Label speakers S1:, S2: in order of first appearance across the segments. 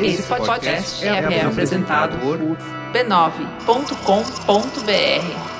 S1: Esse podcast é, é apresentado por b9.com.br.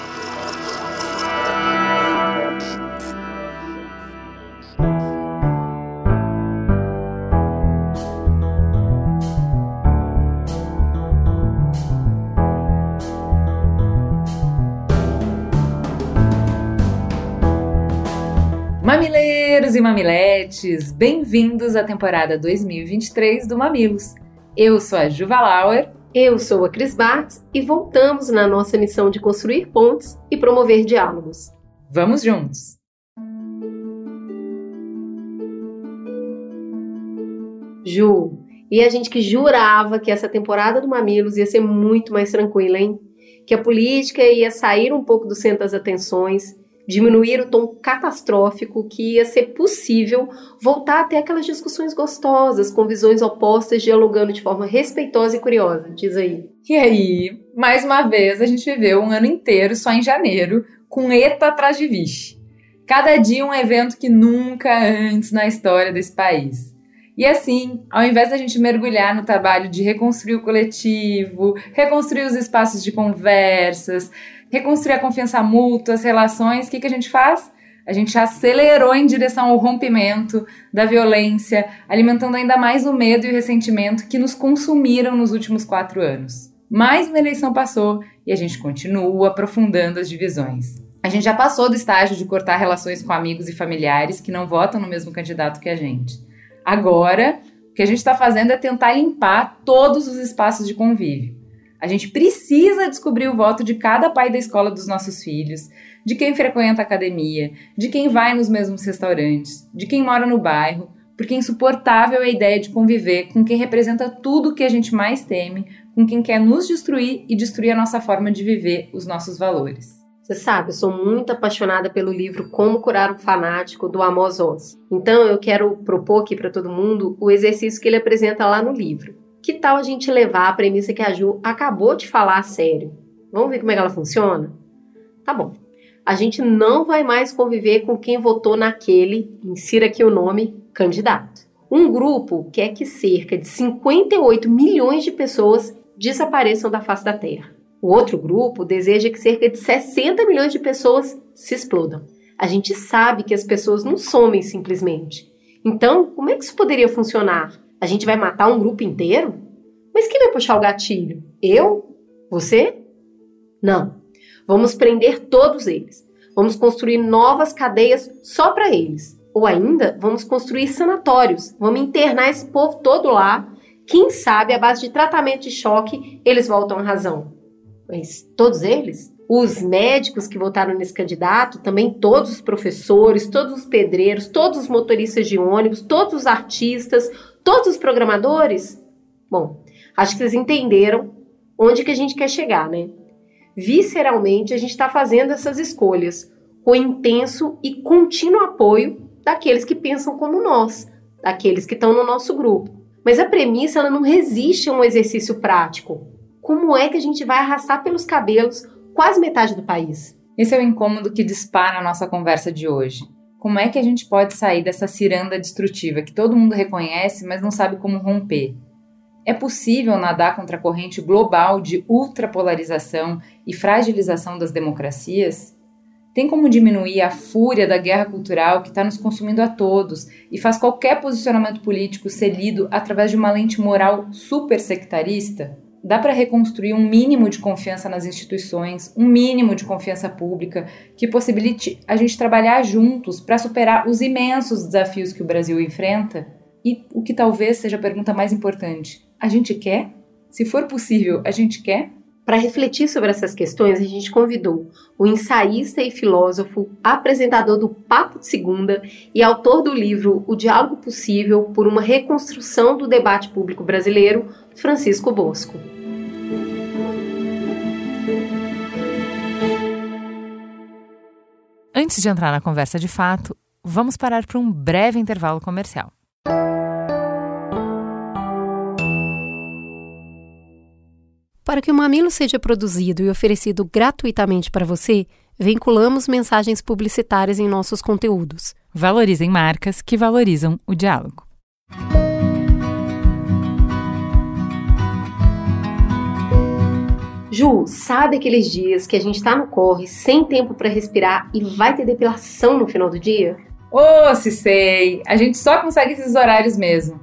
S2: Mamileiros e mamiletes, bem-vindos à temporada 2023 do Mamilos. Eu sou a Juva Lauer.
S3: Eu sou a Cris Bartz e voltamos na nossa missão de construir pontes e promover diálogos.
S2: Vamos juntos!
S3: Ju, e a gente que jurava que essa temporada do Mamilos ia ser muito mais tranquila, hein? Que a política ia sair um pouco do centro das atenções diminuir o tom catastrófico que ia ser possível voltar até aquelas discussões gostosas, com visões opostas, dialogando de forma respeitosa e curiosa. Diz aí.
S2: E aí, mais uma vez, a gente viveu um ano inteiro só em janeiro, com ETA atrás de vixe. Cada dia um evento que nunca antes na história desse país. E assim, ao invés da gente mergulhar no trabalho de reconstruir o coletivo, reconstruir os espaços de conversas, reconstruir a confiança mútua, as relações, o que, que a gente faz? A gente acelerou em direção ao rompimento da violência, alimentando ainda mais o medo e o ressentimento que nos consumiram nos últimos quatro anos. Mais uma eleição passou e a gente continua aprofundando as divisões. A gente já passou do estágio de cortar relações com amigos e familiares que não votam no mesmo candidato que a gente. Agora, o que a gente está fazendo é tentar limpar todos os espaços de convívio. A gente precisa descobrir o voto de cada pai da escola dos nossos filhos, de quem frequenta a academia, de quem vai nos mesmos restaurantes, de quem mora no bairro, porque é insuportável a ideia de conviver com quem representa tudo o que a gente mais teme, com quem quer nos destruir e destruir a nossa forma de viver, os nossos valores.
S3: Você sabe, eu sou muito apaixonada pelo livro Como Curar um Fanático, do Amos Oz. Então eu quero propor aqui para todo mundo o exercício que ele apresenta lá no livro. Que tal a gente levar a premissa que a Ju acabou de falar a sério? Vamos ver como é que ela funciona? Tá bom. A gente não vai mais conviver com quem votou naquele, insira aqui o nome, candidato. Um grupo quer que cerca de 58 milhões de pessoas desapareçam da face da Terra. O outro grupo deseja que cerca de 60 milhões de pessoas se explodam. A gente sabe que as pessoas não somem simplesmente. Então, como é que isso poderia funcionar? A gente vai matar um grupo inteiro? Mas quem vai puxar o gatilho? Eu? Você? Não. Vamos prender todos eles. Vamos construir novas cadeias só para eles. Ou ainda, vamos construir sanatórios. Vamos internar esse povo todo lá. Quem sabe, à base de tratamento de choque, eles voltam à razão. Mas todos eles? Os médicos que votaram nesse candidato, também todos os professores, todos os pedreiros, todos os motoristas de ônibus, todos os artistas, todos os programadores? Bom, acho que vocês entenderam onde que a gente quer chegar, né? Visceralmente, a gente está fazendo essas escolhas com intenso e contínuo apoio daqueles que pensam como nós, daqueles que estão no nosso grupo. Mas a premissa ela não resiste a um exercício prático. Como é que a gente vai arrastar pelos cabelos quase metade do país?
S2: Esse é o incômodo que dispara a nossa conversa de hoje. Como é que a gente pode sair dessa ciranda destrutiva que todo mundo reconhece, mas não sabe como romper? É possível nadar contra a corrente global de ultrapolarização e fragilização das democracias? Tem como diminuir a fúria da guerra cultural que está nos consumindo a todos e faz qualquer posicionamento político ser lido através de uma lente moral super sectarista? Dá para reconstruir um mínimo de confiança nas instituições, um mínimo de confiança pública que possibilite a gente trabalhar juntos para superar os imensos desafios que o Brasil enfrenta? E o que talvez seja a pergunta mais importante: a gente quer? Se for possível, a gente quer?
S3: Para refletir sobre essas questões, a gente convidou o ensaísta e filósofo, apresentador do Papo de Segunda e autor do livro O Diálogo Possível por uma Reconstrução do Debate Público Brasileiro, Francisco Bosco.
S2: Antes de entrar na conversa de fato, vamos parar para um breve intervalo comercial.
S3: Para que o Mamilo seja produzido e oferecido gratuitamente para você, vinculamos mensagens publicitárias em nossos conteúdos.
S2: Valorizem marcas que valorizam o diálogo.
S3: Ju, sabe aqueles dias que a gente tá no corre, sem tempo para respirar e vai ter depilação no final do dia?
S2: Ô, oh, se sei! A gente só consegue esses horários mesmo.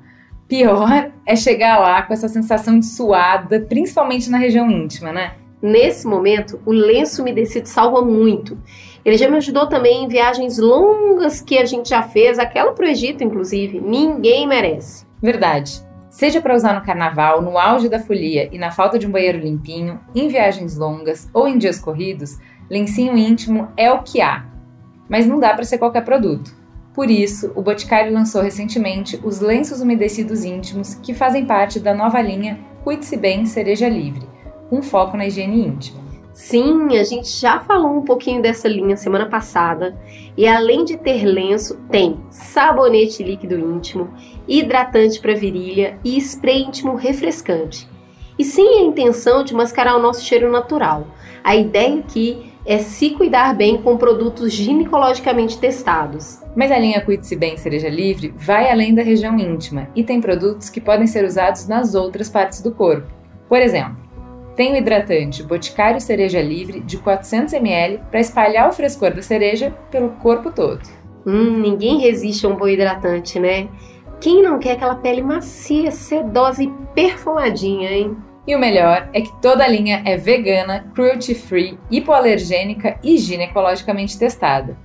S2: Pior é chegar lá com essa sensação de suada, principalmente na região íntima, né?
S3: Nesse momento, o lenço umedecido salva muito. Ele já me ajudou também em viagens longas que a gente já fez, aquela pro Egito, inclusive. Ninguém merece.
S2: Verdade. Seja para usar no carnaval, no auge da folia e na falta de um banheiro limpinho, em viagens longas ou em dias corridos, lencinho íntimo é o que há. Mas não dá para ser qualquer produto. Por isso, o Boticário lançou recentemente os lenços umedecidos íntimos que fazem parte da nova linha Cuide-se Bem Cereja Livre, com foco na higiene íntima.
S3: Sim, a gente já falou um pouquinho dessa linha semana passada. E além de ter lenço, tem sabonete líquido íntimo, hidratante para virilha e spray íntimo refrescante. E sem a intenção de mascarar o nosso cheiro natural. A ideia aqui é se cuidar bem com produtos ginecologicamente testados.
S2: Mas a linha Cuide-se Bem Cereja Livre vai além da região íntima e tem produtos que podem ser usados nas outras partes do corpo. Por exemplo, tem o hidratante Boticário Cereja Livre de 400 ml para espalhar o frescor da cereja pelo corpo todo.
S3: Hum, ninguém resiste a um bom hidratante, né? Quem não quer aquela pele macia, sedosa e perfumadinha, hein?
S2: E o melhor é que toda a linha é vegana, cruelty free, hipoalergênica e ginecologicamente testada.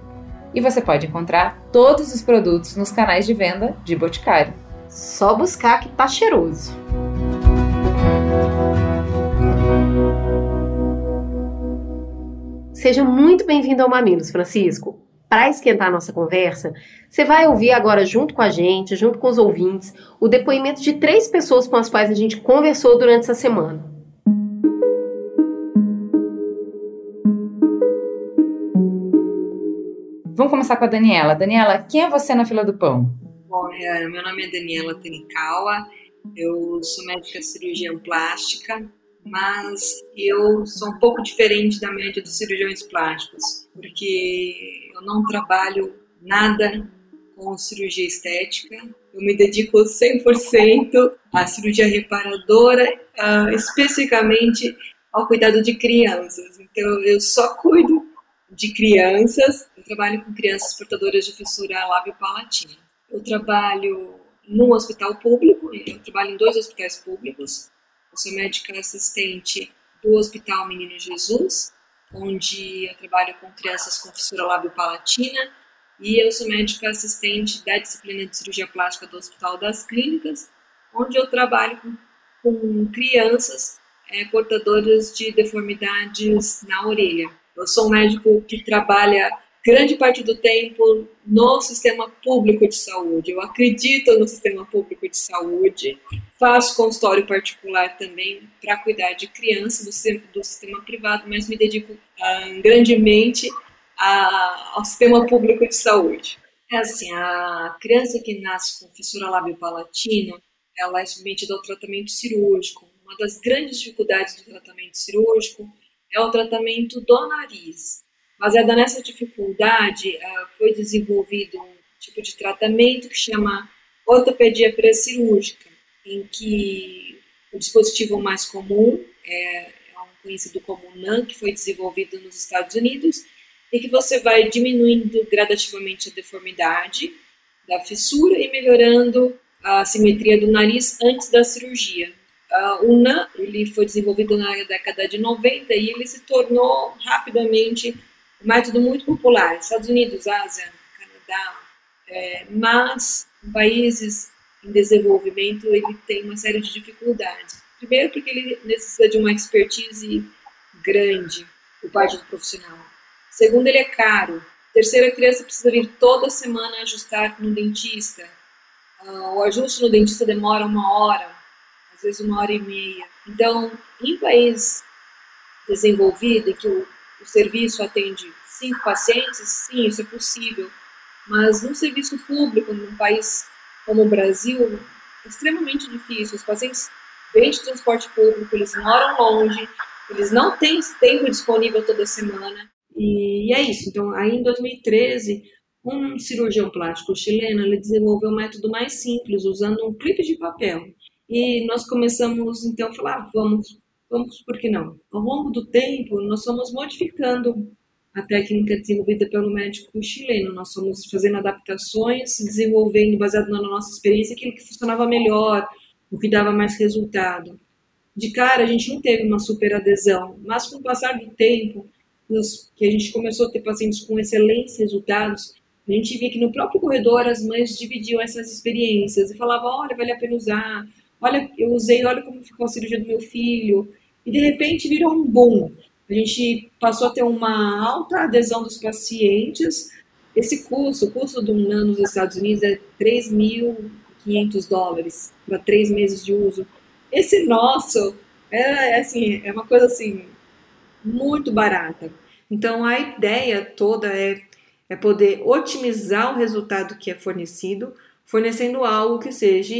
S2: E você pode encontrar todos os produtos nos canais de venda de Boticário.
S3: Só buscar que tá cheiroso. Seja muito bem-vindo ao Mamilos, Francisco. Para esquentar a nossa conversa, você vai ouvir agora, junto com a gente, junto com os ouvintes, o depoimento de três pessoas com as quais a gente conversou durante essa semana.
S2: Vamos começar com a Daniela. Daniela, quem é você na fila do pão?
S4: Bom, é, meu nome é Daniela Tenikawa, eu sou médica cirurgiã plástica, mas eu sou um pouco diferente da média dos cirurgiões plásticos, porque eu não trabalho nada com cirurgia estética, eu me dedico 100% à cirurgia reparadora, uh, especificamente ao cuidado de crianças. Então, eu só cuido de crianças, eu trabalho com crianças portadoras de fissura lábio-palatina. Eu trabalho num hospital público, eu trabalho em dois hospitais públicos, eu sou médica assistente do Hospital Menino Jesus, onde eu trabalho com crianças com fissura lábio-palatina, e eu sou médica assistente da disciplina de cirurgia plástica do Hospital das Clínicas, onde eu trabalho com, com crianças é, portadoras de deformidades na orelha. Eu sou um médico que trabalha grande parte do tempo no sistema público de saúde. Eu acredito no sistema público de saúde. Faço consultório particular também para cuidar de crianças do do sistema, privado, mas me dedico uh, grandemente a, ao sistema público de saúde. É assim, a criança que nasce com fissura lábio-palatina, ela é submetida ao tratamento cirúrgico. Uma das grandes dificuldades do tratamento cirúrgico é o tratamento do nariz. Baseada nessa dificuldade, uh, foi desenvolvido um tipo de tratamento que chama ortopedia pré-cirúrgica, em que o dispositivo mais comum é, é um conhecido como NAN, que foi desenvolvido nos Estados Unidos, e que você vai diminuindo gradativamente a deformidade da fissura e melhorando a simetria do nariz antes da cirurgia. Uh, o NAN ele foi desenvolvido na década de 90 e ele se tornou rapidamente método muito popular, Estados Unidos, Ásia, Canadá, é, mas países em desenvolvimento ele tem uma série de dificuldades. Primeiro porque ele necessita de uma expertise grande por parte do profissional. Segundo, ele é caro. Terceiro, a criança precisa vir toda semana ajustar no dentista. Uh, o ajuste no dentista demora uma hora, às vezes uma hora e meia. Então, em país desenvolvido, em que o o serviço atende cinco pacientes, sim, isso é possível. Mas num serviço público, num país como o Brasil, é extremamente difícil. Os pacientes vêm de transporte público, eles moram longe, eles não têm tempo disponível toda semana. E, é isso. Então, aí em 2013, um cirurgião plástico chileno ele desenvolveu um método mais simples, usando um clipe de papel. E nós começamos então a falar, ah, vamos vamos por que não? Ao longo do tempo, nós fomos modificando a técnica desenvolvida pelo médico chileno. Nós fomos fazendo adaptações, desenvolvendo, baseado na nossa experiência, aquilo que funcionava melhor, o que dava mais resultado. De cara, a gente não teve uma super adesão, mas com o passar do tempo, que a gente começou a ter pacientes com excelentes resultados, a gente via que no próprio corredor as mães dividiam essas experiências e falavam: olha, vale a pena usar, olha, eu usei, olha como ficou a cirurgia do meu filho. E de repente virou um boom. A gente passou a ter uma alta adesão dos pacientes. Esse custo, o custo do NAN nos Estados Unidos é 3.500 dólares para três meses de uso. Esse nosso é, é, assim, é uma coisa assim muito barata. Então a ideia toda é, é poder otimizar o resultado que é fornecido, fornecendo algo que seja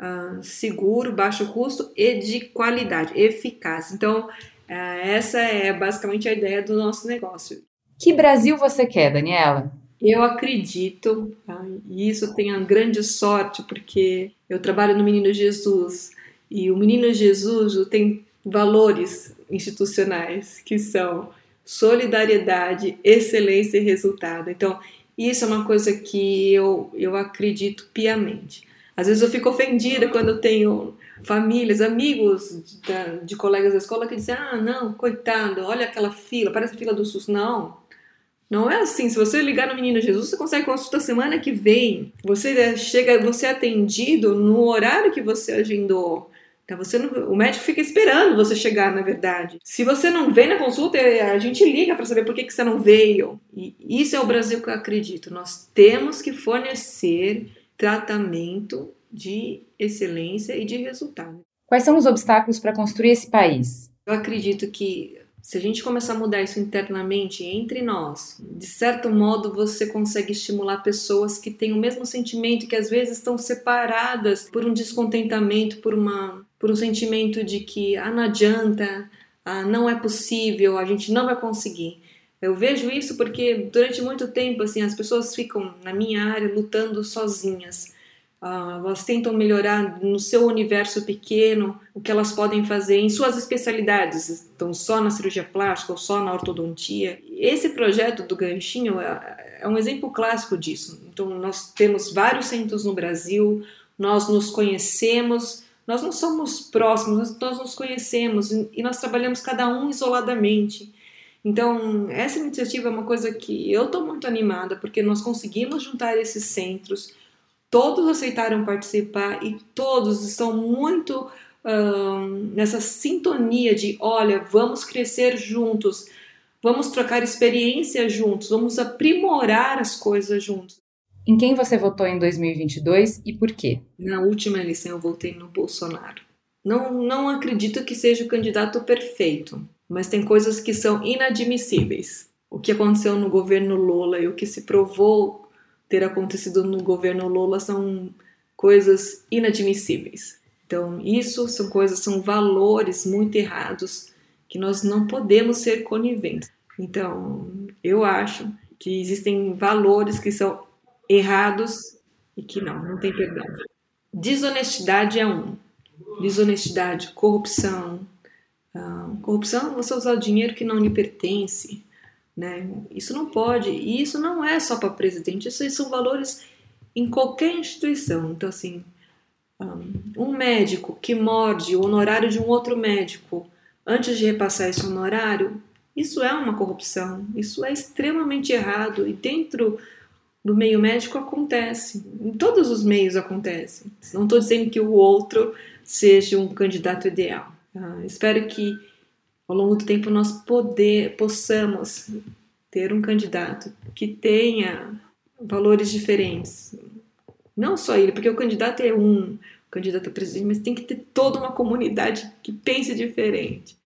S4: uh, seguro, baixo custo e de qualidade, eficaz. Então é, essa é basicamente a ideia do nosso negócio.
S2: Que Brasil você quer, Daniela?
S4: Eu acredito, tá? e isso tem a grande sorte, porque eu trabalho no Menino Jesus, e o Menino Jesus tem valores institucionais que são solidariedade, excelência e resultado. Então, isso é uma coisa que eu, eu acredito piamente. Às vezes eu fico ofendida quando eu tenho famílias, amigos de, de colegas da escola que dizem: ah, não, coitado, olha aquela fila, parece a fila do SUS. Não, não é assim. Se você ligar no Menino Jesus, você consegue consulta semana que vem. Você chega, você é atendido no horário que você agendou. Então você não, o médico fica esperando você chegar, na verdade. Se você não vem na consulta, a gente liga para saber por que, que você não veio. E isso é o Brasil que eu acredito. Nós temos que fornecer tratamento de excelência e de resultado.
S2: Quais são os obstáculos para construir esse país?
S4: Eu acredito que se a gente começar a mudar isso internamente entre nós, de certo modo você consegue estimular pessoas que têm o mesmo sentimento, que às vezes estão separadas por um descontentamento, por uma por um sentimento de que ah, não adianta, ah, não é possível, a gente não vai conseguir. Eu vejo isso porque durante muito tempo assim as pessoas ficam na minha área lutando sozinhas. Uh, elas tentam melhorar no seu universo pequeno o que elas podem fazer em suas especialidades, estão só na cirurgia plástica ou só na ortodontia. Esse projeto do Ganchinho é, é um exemplo clássico disso. Então, nós temos vários centros no Brasil, nós nos conhecemos, nós não somos próximos, nós nos conhecemos e nós trabalhamos cada um isoladamente. Então, essa iniciativa é uma coisa que eu estou muito animada, porque nós conseguimos juntar esses centros, todos aceitaram participar e todos estão muito nessa sintonia de: olha, vamos crescer juntos, vamos trocar experiência juntos, vamos aprimorar as coisas juntos.
S2: Em quem você votou em 2022 e por quê?
S4: Na última eleição eu votei no Bolsonaro. Não, não acredito que seja o candidato perfeito, mas tem coisas que são inadmissíveis. O que aconteceu no governo Lula e o que se provou ter acontecido no governo Lula são coisas inadmissíveis. Então, isso são coisas, são valores muito errados que nós não podemos ser coniventes. Então, eu acho que existem valores que são errados e que não, não tem perdão. Desonestidade é um. Desonestidade, corrupção. Uh, corrupção é você usar dinheiro que não lhe pertence. Né? Isso não pode. E isso não é só para presidente, isso são valores em qualquer instituição. Então, assim, um médico que morde o honorário de um outro médico antes de repassar esse honorário, isso é uma corrupção. Isso é extremamente errado. E dentro do meio médico acontece. Em todos os meios acontece. Não estou dizendo que o outro seja um candidato ideal. Ah, espero que ao longo do tempo nós poder, possamos ter um candidato que tenha valores diferentes. Não só ele, porque o candidato é um, o candidato a presidente, mas tem que ter toda uma comunidade que pense diferente.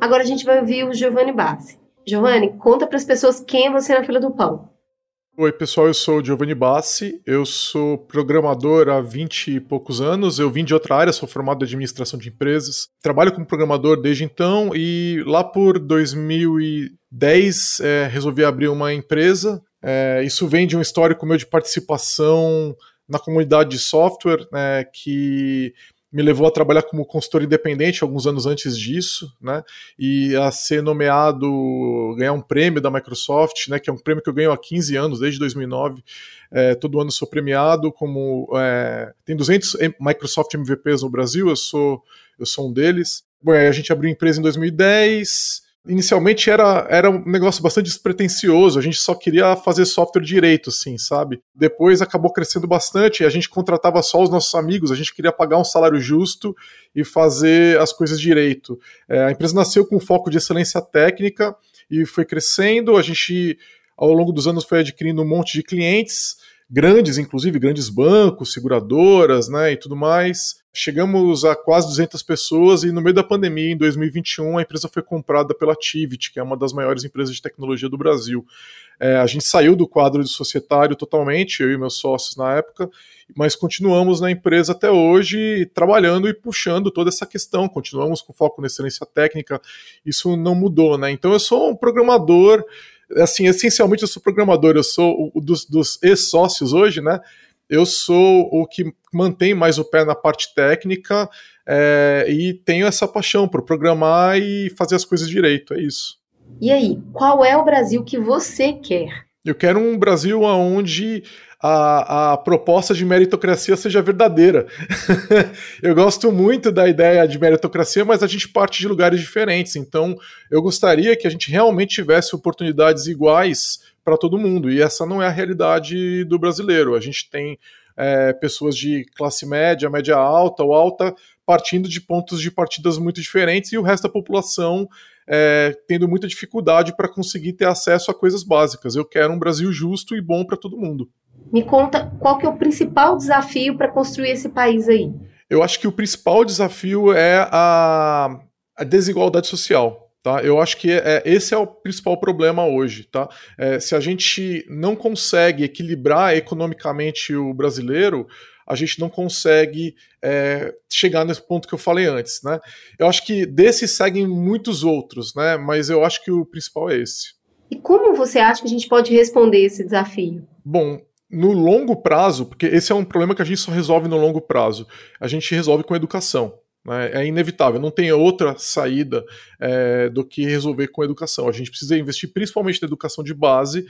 S3: Agora a gente vai ouvir o Giovanni Bassi. Giovanni, conta para as pessoas quem é você na fila do pão.
S5: Oi, pessoal, eu sou Giovanni Bassi, eu sou programador há 20 e poucos anos, eu vim de outra área, sou formado em administração de empresas, trabalho como programador desde então e lá por 2010 é, resolvi abrir uma empresa. É, isso vem de um histórico meu de participação na comunidade de software, né, que me levou a trabalhar como consultor independente alguns anos antes disso, né? E a ser nomeado, ganhar um prêmio da Microsoft, né? Que é um prêmio que eu ganho há 15 anos, desde 2009. É, todo ano sou premiado como é, tem 200 Microsoft MVPs no Brasil, eu sou eu sou um deles. Bom, a gente abriu empresa em 2010 inicialmente era, era um negócio bastante despretensioso, a gente só queria fazer software direito, assim, sabe? Depois acabou crescendo bastante, a gente contratava só os nossos amigos, a gente queria pagar um salário justo e fazer as coisas direito. É, a empresa nasceu com foco de excelência técnica e foi crescendo, a gente ao longo dos anos foi adquirindo um monte de clientes, grandes, inclusive grandes bancos, seguradoras, né, e tudo mais. Chegamos a quase 200 pessoas e no meio da pandemia, em 2021, a empresa foi comprada pela Tivit, que é uma das maiores empresas de tecnologia do Brasil. É, a gente saiu do quadro de societário totalmente, eu e meus sócios na época, mas continuamos na empresa até hoje, trabalhando e puxando toda essa questão. Continuamos com foco na excelência técnica, isso não mudou, né? Então eu sou um programador assim, essencialmente eu sou programador, eu sou o dos, dos ex-sócios hoje, né? Eu sou o que mantém mais o pé na parte técnica é, e tenho essa paixão por programar e fazer as coisas direito, é isso.
S3: E aí, qual é o Brasil que você quer?
S5: Eu quero um Brasil onde a, a proposta de meritocracia seja verdadeira. eu gosto muito da ideia de meritocracia, mas a gente parte de lugares diferentes. Então, eu gostaria que a gente realmente tivesse oportunidades iguais para todo mundo. E essa não é a realidade do brasileiro. A gente tem é, pessoas de classe média, média alta ou alta partindo de pontos de partidas muito diferentes e o resto da população é, tendo muita dificuldade para conseguir ter acesso a coisas básicas. Eu quero um Brasil justo e bom para todo mundo.
S3: Me conta qual que é o principal desafio para construir esse país aí?
S5: Eu acho que o principal desafio é a, a desigualdade social. Tá? Eu acho que é, esse é o principal problema hoje. Tá? É, se a gente não consegue equilibrar economicamente o brasileiro, a gente não consegue é, chegar nesse ponto que eu falei antes. Né? Eu acho que desses seguem muitos outros, né? mas eu acho que o principal é esse.
S3: E como você acha que a gente pode responder esse desafio?
S5: Bom, no longo prazo, porque esse é um problema que a gente só resolve no longo prazo, a gente resolve com educação. Né? É inevitável, não tem outra saída é, do que resolver com educação. A gente precisa investir principalmente na educação de base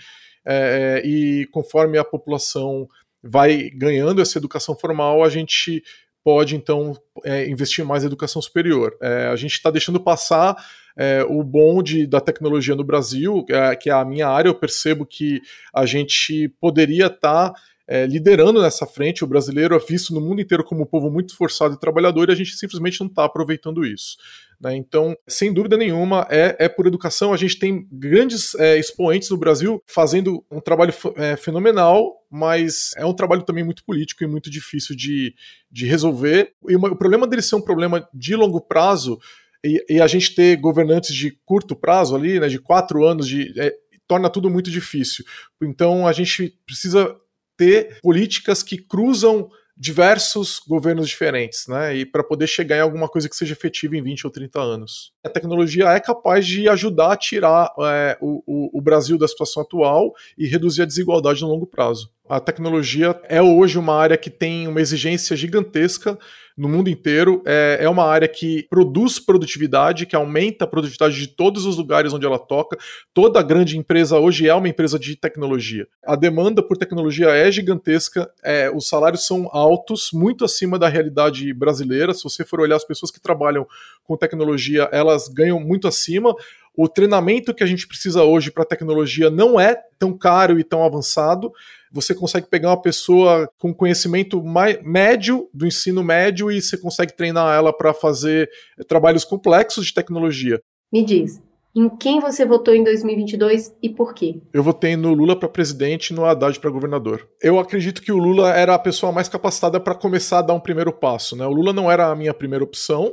S5: é, e conforme a população vai ganhando essa educação formal, a gente pode então é, investir mais em educação superior. É, a gente está deixando passar é, o bonde da tecnologia no Brasil, é, que é a minha área, eu percebo que a gente poderia estar. Tá, é, liderando nessa frente, o brasileiro é visto no mundo inteiro como um povo muito esforçado e trabalhador e a gente simplesmente não está aproveitando isso. Né? Então, sem dúvida nenhuma, é, é por educação. A gente tem grandes é, expoentes no Brasil fazendo um trabalho é, fenomenal, mas é um trabalho também muito político e muito difícil de, de resolver. E uma, o problema dele ser um problema de longo prazo e, e, a gente ter governantes de curto prazo ali, né, de quatro anos, de, é, torna tudo muito difícil. Então a gente precisa ter políticas que cruzam diversos governos diferentes, né? E para poder chegar em alguma coisa que seja efetiva em 20 ou 30 anos. A tecnologia é capaz de ajudar a tirar é, o, o Brasil da situação atual e reduzir a desigualdade no longo prazo. A tecnologia é hoje uma área que tem uma exigência gigantesca no mundo inteiro. É, é uma área que produz produtividade, que aumenta a produtividade de todos os lugares onde ela toca. Toda grande empresa hoje é uma empresa de tecnologia. A demanda por tecnologia é gigantesca, é, os salários são altos, muito acima da realidade brasileira. Se você for olhar as pessoas que trabalham com tecnologia, elas ganham muito acima. O treinamento que a gente precisa hoje para tecnologia não é tão caro e tão avançado você consegue pegar uma pessoa com conhecimento mais, médio do ensino médio e você consegue treinar ela para fazer trabalhos complexos de tecnologia.
S3: Me diz, em quem você votou em 2022 e por quê?
S5: Eu votei no Lula para presidente e no Haddad para governador. Eu acredito que o Lula era a pessoa mais capacitada para começar a dar um primeiro passo. Né? O Lula não era a minha primeira opção,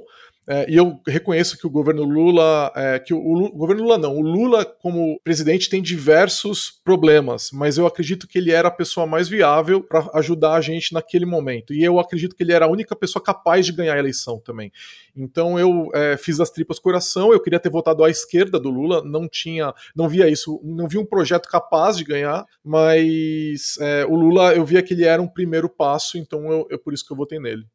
S5: É, e eu reconheço que o governo Lula, é, que o, o, governo Lula não, o Lula como presidente tem diversos problemas, mas eu acredito que ele era a pessoa mais viável para ajudar a gente naquele momento. E eu acredito que ele era a única pessoa capaz de ganhar a eleição também. Então eu é, fiz as tripas coração, eu queria ter votado à esquerda do Lula, não tinha, não via isso, não via um projeto capaz de ganhar, mas é, o Lula eu via que ele era um primeiro passo, então eu, eu por isso que eu votei nele.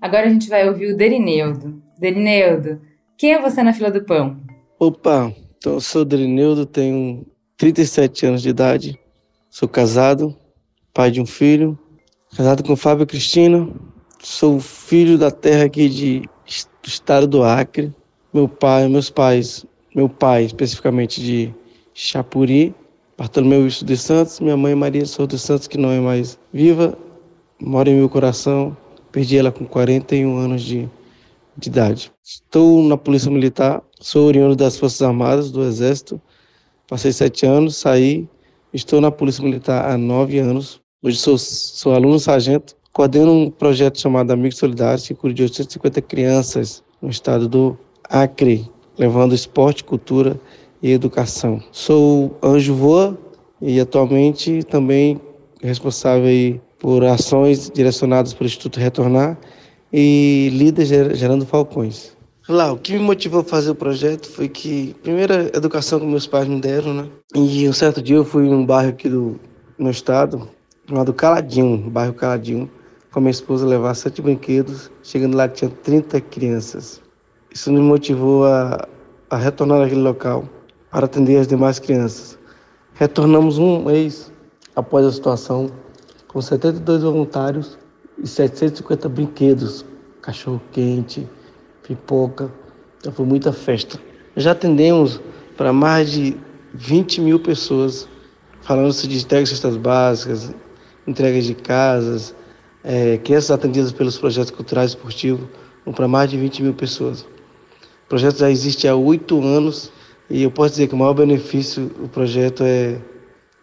S2: Agora a gente vai ouvir o Derineudo. Derineudo, quem é você na fila do pão?
S6: Opa, então eu sou o Derineudo, tenho 37 anos de idade, sou casado, pai de um filho, casado com Fábio Cristina, sou filho da terra aqui de, do estado do Acre. Meu pai, meus pais, meu pai especificamente de Chapuri, Bartolomeu Wilson de Santos, minha mãe Maria Souza dos Santos, que não é mais viva, mora em meu coração, Perdi ela com 41 anos de, de idade. Estou na Polícia Militar, sou oriundo das Forças Armadas, do Exército. Passei sete anos, saí. Estou na Polícia Militar há nove anos. Hoje sou, sou aluno sargento. Coordeno um projeto chamado Amigos Solidários, que cuida de 850 crianças no estado do Acre, levando esporte, cultura e educação. Sou anjo voa e atualmente também responsável aí por ações direcionadas para o Instituto Retornar e líder gerando falcões. Lá, o que me motivou a fazer o projeto foi que, primeira educação que meus pais me deram, né? E um certo dia eu fui em um bairro aqui do meu estado, chamado Caladinho, bairro Caladinho, com a minha esposa levar sete brinquedos. Chegando lá tinha 30 crianças. Isso me motivou a, a retornar naquele local para atender as demais crianças. Retornamos um mês após a situação com 72 voluntários e 750 brinquedos, cachorro-quente, pipoca. Então foi muita festa. Já atendemos para mais de 20 mil pessoas, falando-se de entregas cestas básicas, entregas de casas, é, crianças atendidas pelos projetos culturais e esportivos, para mais de 20 mil pessoas. O projeto já existe há oito anos e eu posso dizer que o maior benefício do projeto é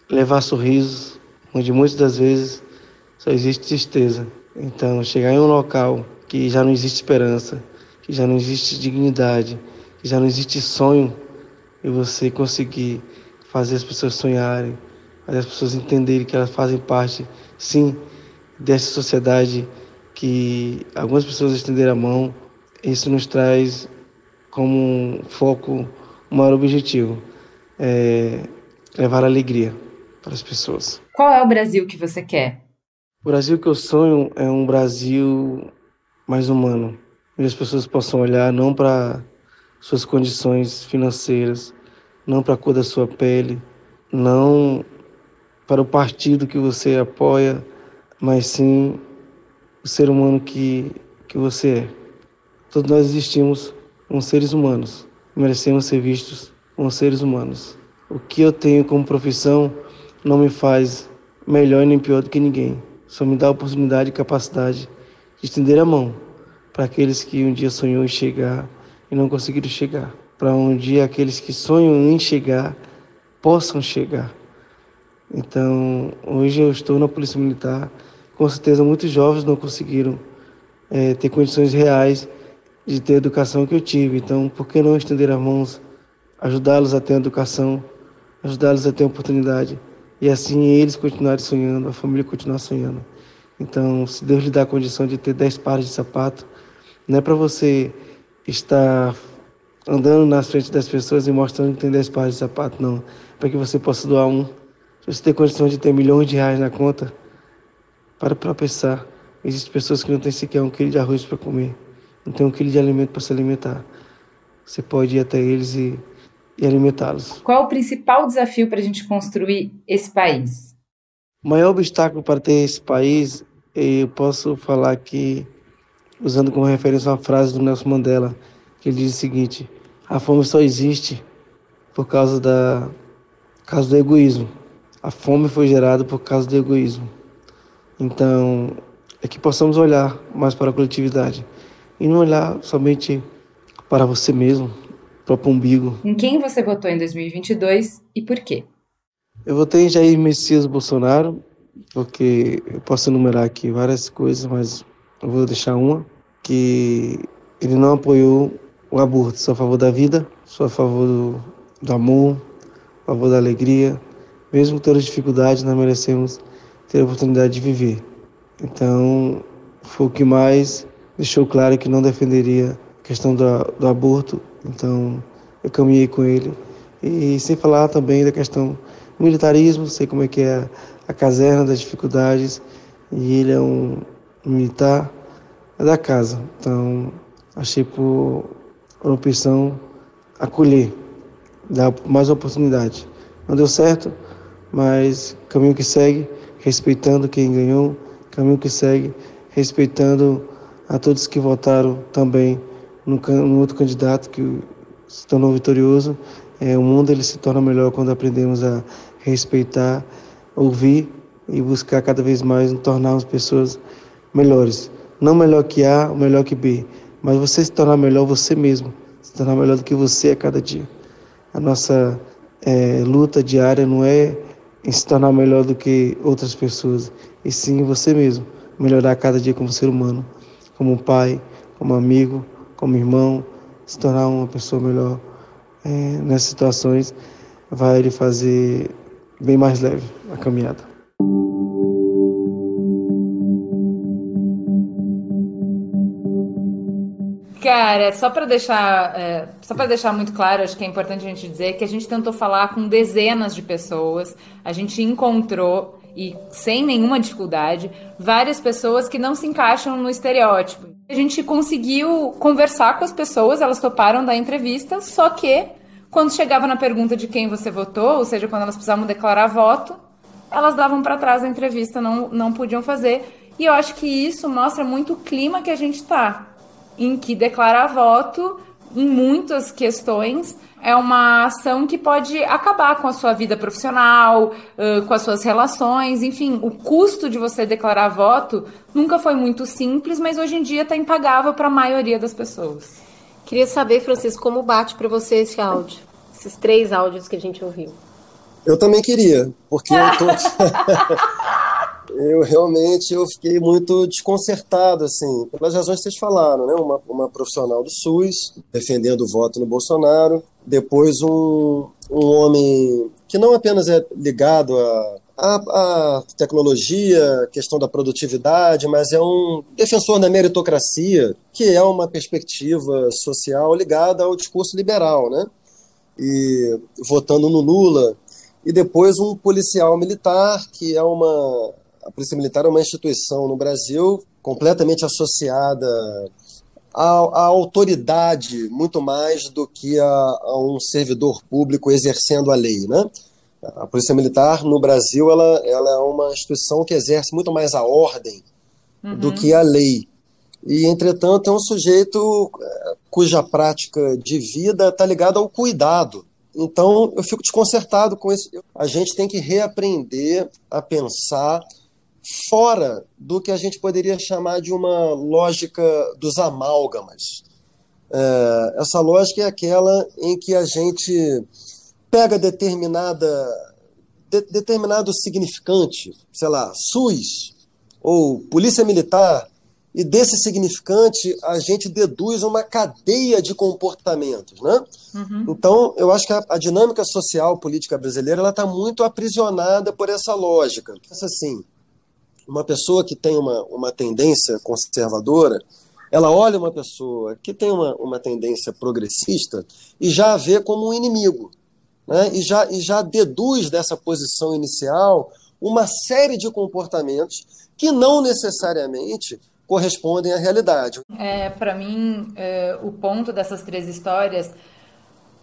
S6: levar sorrisos, onde muitas das vezes só existe tristeza. Então, chegar em um local que já não existe esperança, que já não existe dignidade, que já não existe sonho, e você conseguir fazer as pessoas sonharem, fazer as pessoas entenderem que elas fazem parte, sim, dessa sociedade que algumas pessoas estenderam a mão, isso nos traz como um foco, um maior objetivo, é levar alegria para as pessoas.
S2: Qual é o Brasil que você quer?
S6: O Brasil que eu sonho é um Brasil mais humano, onde as pessoas possam olhar não para suas condições financeiras, não para a cor da sua pele, não para o partido que você apoia, mas sim o ser humano que, que você é. Todos nós existimos como seres humanos, merecemos ser vistos como seres humanos. O que eu tenho como profissão não me faz melhor nem pior do que ninguém. Só me dá a oportunidade e capacidade de estender a mão para aqueles que um dia sonhou em chegar e não conseguiram chegar. Para um dia aqueles que sonham em chegar possam chegar. Então, hoje eu estou na Polícia Militar. Com certeza, muitos jovens não conseguiram é, ter condições reais de ter a educação que eu tive. Então, por que não estender as mãos, ajudá-los a ter a educação, ajudá-los a ter a oportunidade? E assim eles continuarem sonhando, a família continuar sonhando. Então, se Deus lhe dá a condição de ter dez pares de sapato, não é para você estar andando na frente das pessoas e mostrando que tem dez pares de sapato, não. É para que você possa doar um. Se você tem condição de ter milhões de reais na conta, para para pensar. Existem pessoas que não têm sequer um quilo de arroz para comer, não tem um quilo de alimento para se alimentar. Você pode ir até eles e e alimentá-los.
S2: Qual é o principal desafio para a gente construir esse país?
S6: O maior obstáculo para ter esse país, eu posso falar que, usando como referência uma frase do Nelson Mandela, que ele diz o seguinte: a fome só existe por causa da por causa do egoísmo. A fome foi gerada por causa do egoísmo. Então, é que possamos olhar mais para a coletividade e não olhar somente para você mesmo, próprio umbigo.
S2: Em quem você votou em 2022 e por quê?
S6: Eu votei em Jair Messias Bolsonaro, porque eu posso enumerar aqui várias coisas, mas eu vou deixar uma, que ele não apoiou o aborto, sou a favor da vida, sou a favor do, do amor, a favor da alegria. Mesmo todas as dificuldades, nós merecemos ter a oportunidade de viver. Então, foi o que mais deixou claro que não defenderia a questão do, do aborto. Então, eu caminhei com ele. E sem falar também da questão do militarismo, sei como é que é a, a caserna, das dificuldades. E ele é um, militar da casa. Então, achei por uma opção acolher, dar mais oportunidade. Não deu certo, mas caminho que segue, respeitando quem ganhou, caminho que segue, respeitando a todos que votaram também no, no outro candidato que se tornou vitorioso. É, o mundo ele se torna melhor quando aprendemos a respeitar, ouvir e buscar cada vez mais nos tornarmos pessoas melhores. Não melhor que A, melhor que B, mas você se tornar melhor você mesmo, se tornar melhor do que você a cada dia. A nossa é, luta diária não é em se tornar melhor do que outras pessoas, e sim você mesmo, melhorar cada dia como ser humano, como pai, como amigo, como irmão, se tornar uma pessoa melhor é, nessas situações vai lhe fazer bem mais leve a caminhada.
S2: Cara, só para deixar, é, só para deixar muito claro, acho que é importante a gente dizer que a gente tentou falar com dezenas de pessoas, a gente encontrou e sem nenhuma dificuldade várias pessoas que não se encaixam no estereótipo. A gente conseguiu conversar com as pessoas, elas toparam da entrevista, só que quando chegava na pergunta de quem você votou, ou seja, quando elas precisavam declarar voto, elas davam para trás a entrevista, não, não podiam fazer. E eu acho que isso mostra muito o clima que a gente está em que declarar voto em muitas questões é uma ação que pode acabar com a sua vida profissional, com as suas relações, enfim, o custo de você declarar voto nunca foi muito simples, mas hoje em dia está impagável para a maioria das pessoas.
S3: Queria saber, Francisco, como bate para você esse áudio, esses três áudios que a gente ouviu.
S7: Eu também queria, porque eu tô... eu realmente eu fiquei muito desconcertado, assim, pelas razões que vocês falaram, né? Uma, uma profissional do SUS defendendo o voto no Bolsonaro, depois um, um homem que não apenas é ligado a, a, a tecnologia, questão da produtividade, mas é um defensor da meritocracia, que é uma perspectiva social ligada ao discurso liberal, né? E votando no Lula, e depois um policial militar, que é uma a Polícia Militar é uma instituição no Brasil completamente associada à, à autoridade, muito mais do que a, a, um servidor público exercendo a lei. Né? A Polícia Militar no Brasil ela, ela é uma instituição que exerce muito mais a ordem uhum. do que a lei. E, entretanto, é um sujeito eh, cuja prática de vida está ligada ao cuidado. Então, eu fico desconcertado com isso. A gente tem que reaprender a pensar fora do que a gente poderia chamar de uma lógica dos amálgamas. É, essa lógica é aquela em que a gente pega determinada de, determinado significante, sei lá, SUS ou Polícia Militar, e desse significante a gente deduz uma cadeia de comportamentos, né? Uhum. Então, eu acho que a, a dinâmica social política brasileira ela está muito aprisionada por essa lógica. Essa assim, uma pessoa que tem uma, uma tendência conservadora, ela olha uma pessoa que tem uma, uma tendência progressista e já a vê como um inimigo. Né? E, já, e já deduz dessa posição inicial uma série de comportamentos que não necessariamente correspondem à realidade.
S2: É, Para mim, é, o ponto dessas três histórias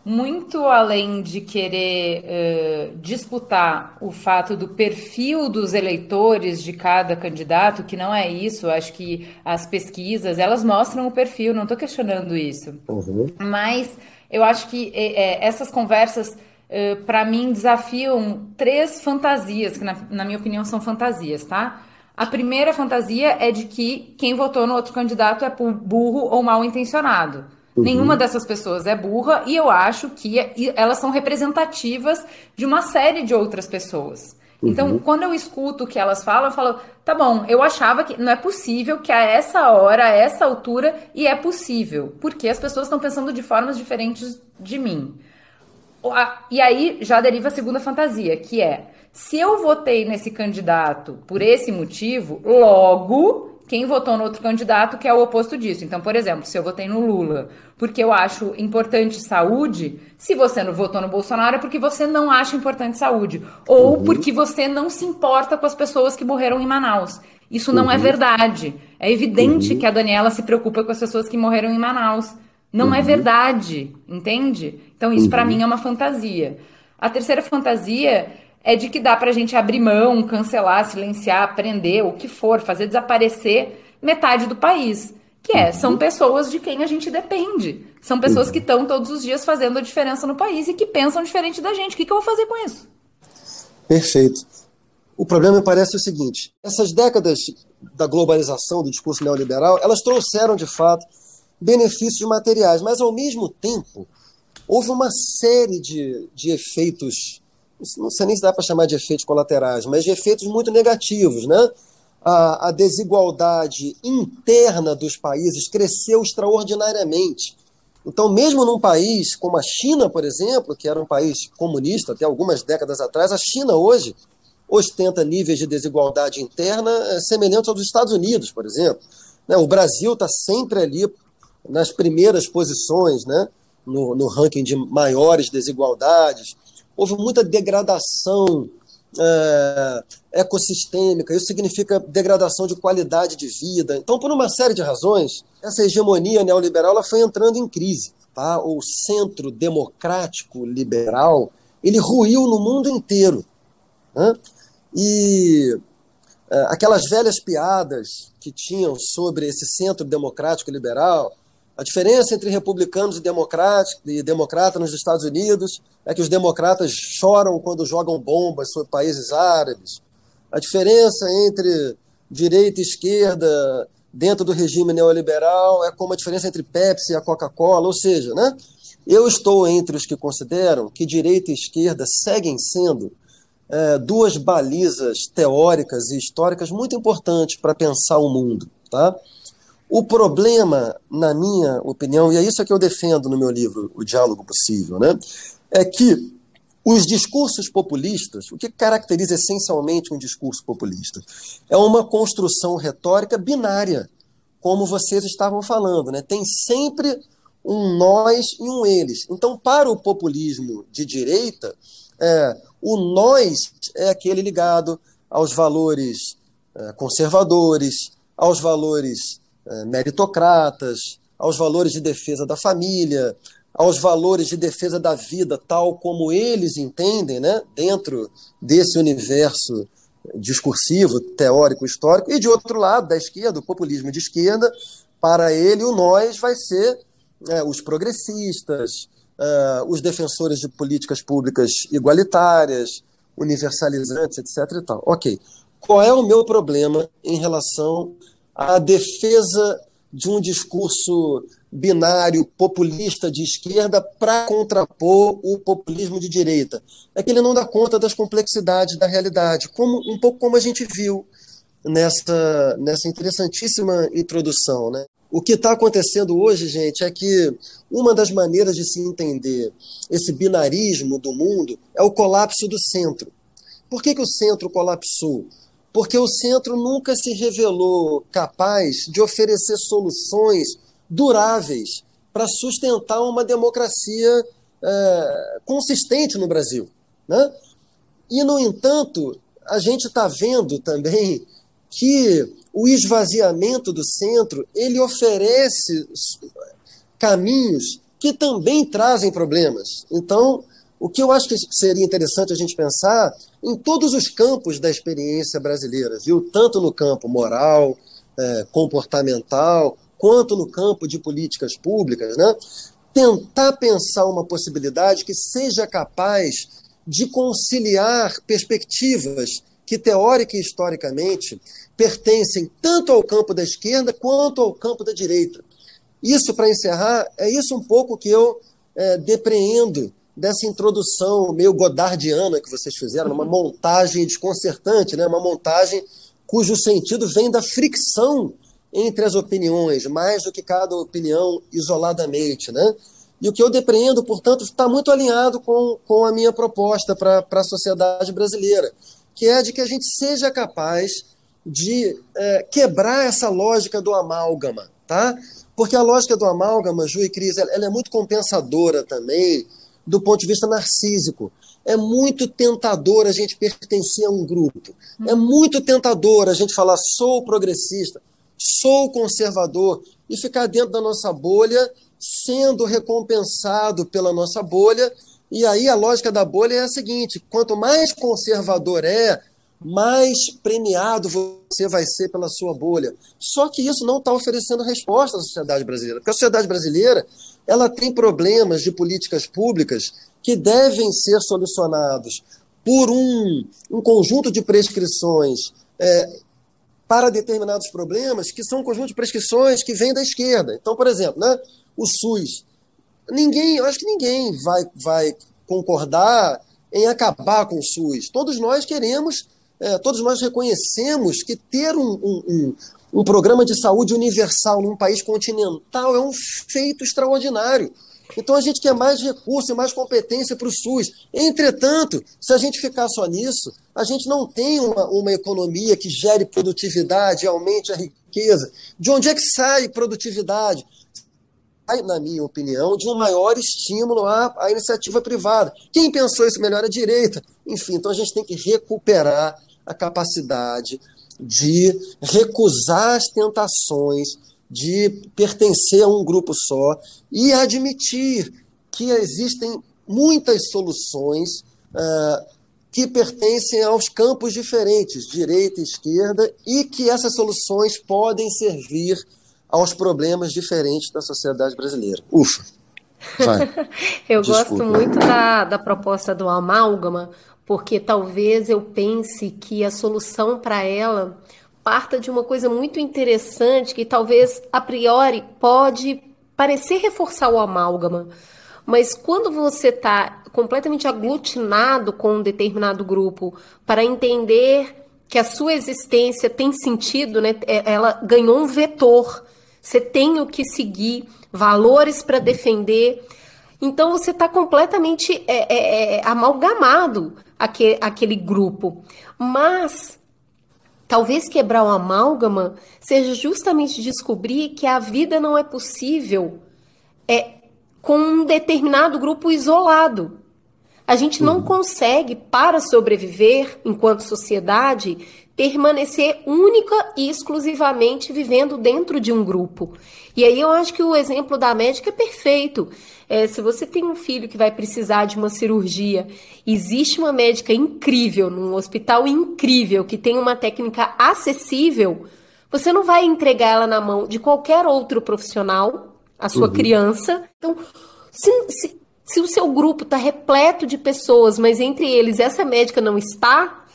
S2: muito além de querer uh, disputar o fato do perfil dos eleitores de cada candidato, que não é isso, acho que as pesquisas elas mostram o perfil, não estou questionando isso. Uhum. Mas eu acho que é, essas conversas, uh, para mim, desafiam três fantasias, que na, na minha opinião são fantasias, tá? A primeira fantasia é de que quem votou no outro candidato é burro ou mal intencionado. Uhum. Nenhuma dessas pessoas é burra e eu acho que elas são representativas de uma série de outras pessoas. Então, uhum. quando eu escuto o que elas falam, eu falo, tá bom, eu achava que não é possível que a essa hora, a essa altura, e é possível, porque as pessoas estão pensando de formas diferentes de mim. E aí já deriva a segunda fantasia, que é: se eu votei nesse candidato por esse motivo, logo quem votou no outro candidato que é o oposto disso. Então, por exemplo, se eu votei no Lula porque eu acho importante saúde, se você não votou no Bolsonaro é porque você não acha importante saúde. Ou uhum. porque você não se importa com as pessoas que morreram em Manaus. Isso não é uhum. verdade. É evidente uhum. que a Daniela se preocupa com as pessoas que morreram em Manaus. Não é uhum. verdade, entende? Então, isso para uhum. mim é uma fantasia. A terceira fantasia é de que dá para a gente abrir mão, cancelar, silenciar, prender, o que for, fazer desaparecer metade do país. Que é, são uhum. pessoas de quem a gente depende. São pessoas que estão todos os dias fazendo a diferença no país e que pensam diferente da gente. O que, que eu vou fazer com isso?
S7: Perfeito. O problema me parece o seguinte: essas décadas da globalização, do discurso neoliberal, elas trouxeram, de fato, benefícios materiais, mas, ao mesmo tempo, houve uma série de, de efeitos não sei nem se dá para chamar de efeitos colaterais, mas de efeitos muito negativos, né? A, a, desigualdade interna dos países cresceu extraordinariamente. Então, mesmo num país como a China, por exemplo, que era um país comunista até algumas décadas atrás, a China hoje ostenta níveis de desigualdade interna eh, semelhantes aos dos Estados Unidos, por exemplo. Né? O Brasil está sempre ali nas primeiras posições, né? no, no ranking de maiores desigualdades houve muita degradação é, ecossistêmica, isso significa degradação de qualidade de vida. Então, por uma série de razões, essa hegemonia neoliberal ela foi entrando em crise. Tá? O centro democrático liberal ele ruiu no mundo inteiro. Né? E é, aquelas velhas piadas que tinham sobre esse centro democrático liberal, a diferença entre republicanos e democratas, nos Estados Unidos é que os democratas choram quando jogam bombas sobre países árabes. A diferença entre direita e esquerda dentro do regime neoliberal é como a diferença entre Pepsi e a Coca-Cola, ou seja, né? Eu estou entre os que consideram que direita e esquerda seguem sendo é, duas balizas teóricas e históricas muito importantes para pensar o mundo, tá? O problema, na minha opinião, e é isso que eu defendo no meu livro, O Diálogo Possível, né, é que os discursos populistas, o que caracteriza essencialmente um discurso populista, é uma construção retórica binária, como vocês estavam falando. Né? Tem sempre um nós e um eles. Então, para o populismo de direita, é, o nós é aquele ligado aos valores é, conservadores, aos valores meritocratas, aos valores de defesa da família, aos valores de defesa da vida, tal como eles entendem, né, dentro desse universo discursivo, teórico, histórico, e de outro lado, da esquerda, o populismo de esquerda, para ele o nós vai ser é, os progressistas, é, os defensores de políticas públicas igualitárias, universalizantes, etc. E tal. Ok. Qual é o meu problema em relação a defesa de um discurso binário populista de esquerda para contrapor o populismo de direita. É que ele não dá conta das complexidades da realidade, como um pouco como a gente viu nessa, nessa interessantíssima introdução. Né? O que está acontecendo hoje, gente, é que uma das maneiras de se entender esse binarismo do mundo é o colapso do centro. Por que, que o centro colapsou? Porque o centro nunca se revelou capaz de oferecer soluções duráveis para sustentar uma democracia é, consistente no Brasil. Né? E, no entanto, a gente está vendo também que o esvaziamento do centro ele oferece caminhos que também trazem problemas. Então, o que eu acho que seria interessante a gente pensar em todos os campos da experiência brasileira, viu? Tanto no campo moral, é, comportamental, quanto no campo de políticas públicas, né? Tentar pensar uma possibilidade que seja capaz de conciliar perspectivas que, teórica e historicamente, pertencem tanto ao campo da esquerda quanto ao campo da direita. isso, para encerrar, é isso um pouco que eu é, depreendo dessa introdução meio godardiana que vocês fizeram, uma montagem desconcertante, né? uma montagem cujo sentido vem da fricção entre as opiniões, mais do que cada opinião isoladamente. Né? E o que eu depreendo, portanto, está muito alinhado com, com a minha proposta para a sociedade brasileira, que é de que a gente seja capaz de é, quebrar essa lógica do amálgama, tá? Porque a lógica do amálgama, Ju e Cris, ela é muito compensadora também do ponto de vista narcísico. É muito tentador a gente pertencer a um grupo. É muito tentador a gente falar sou progressista, sou conservador e ficar dentro da nossa bolha, sendo recompensado pela nossa bolha. E aí a lógica da bolha é a seguinte: quanto mais conservador é, mais premiado você vai ser pela sua bolha. Só que isso não está oferecendo resposta à sociedade brasileira, porque a sociedade brasileira ela tem problemas de políticas públicas que devem ser solucionados por um, um conjunto de prescrições é, para determinados problemas, que são um conjunto de prescrições que vêm da esquerda. Então, por exemplo, né, o SUS. Ninguém, eu acho que ninguém vai, vai concordar em acabar com o SUS. Todos nós queremos é, todos nós reconhecemos que ter um, um, um, programa de saúde universal num país continental é um feito extraordinário. Então a gente quer mais recurso e mais competência para o SUS. Entretanto, se a gente ficar só nisso, a gente não tem uma, uma economia que gere produtividade, aumente a riqueza. De onde é que sai produtividade? na minha opinião, de um maior estímulo à, à iniciativa privada. Quem pensou isso melhor é a direita. Enfim, então a gente tem que recuperar a capacidade de recusar as tentações de pertencer a um grupo só e admitir que existem muitas soluções uh, que pertencem aos campos diferentes, direita e esquerda, e que essas soluções podem servir aos problemas diferentes da sociedade brasileira. Ufa!
S3: Eu Desculpa. gosto muito da, da proposta do amálgama, porque talvez eu pense que a solução para ela parta de uma coisa muito interessante que talvez a priori pode parecer reforçar o amálgama, mas quando você está completamente aglutinado com um determinado grupo para entender que a sua existência tem sentido, né? É, ela ganhou um vetor. Você tem o que seguir, valores para defender. Então você está completamente é, é, é, amalgamado aquele, aquele grupo. Mas talvez quebrar o amálgama seja justamente descobrir que a vida não é possível é, com um determinado grupo isolado. A gente não uhum. consegue, para sobreviver enquanto sociedade, permanecer única e exclusivamente vivendo dentro de um grupo. E aí eu acho que o exemplo da médica é perfeito. É, se você tem um filho que vai precisar de uma cirurgia, existe uma médica incrível, num hospital incrível, que tem uma técnica acessível, você não vai entregar ela na mão de qualquer outro profissional, a sua uhum. criança. Então, se, se, se o seu grupo está repleto de pessoas, mas entre eles essa médica não está,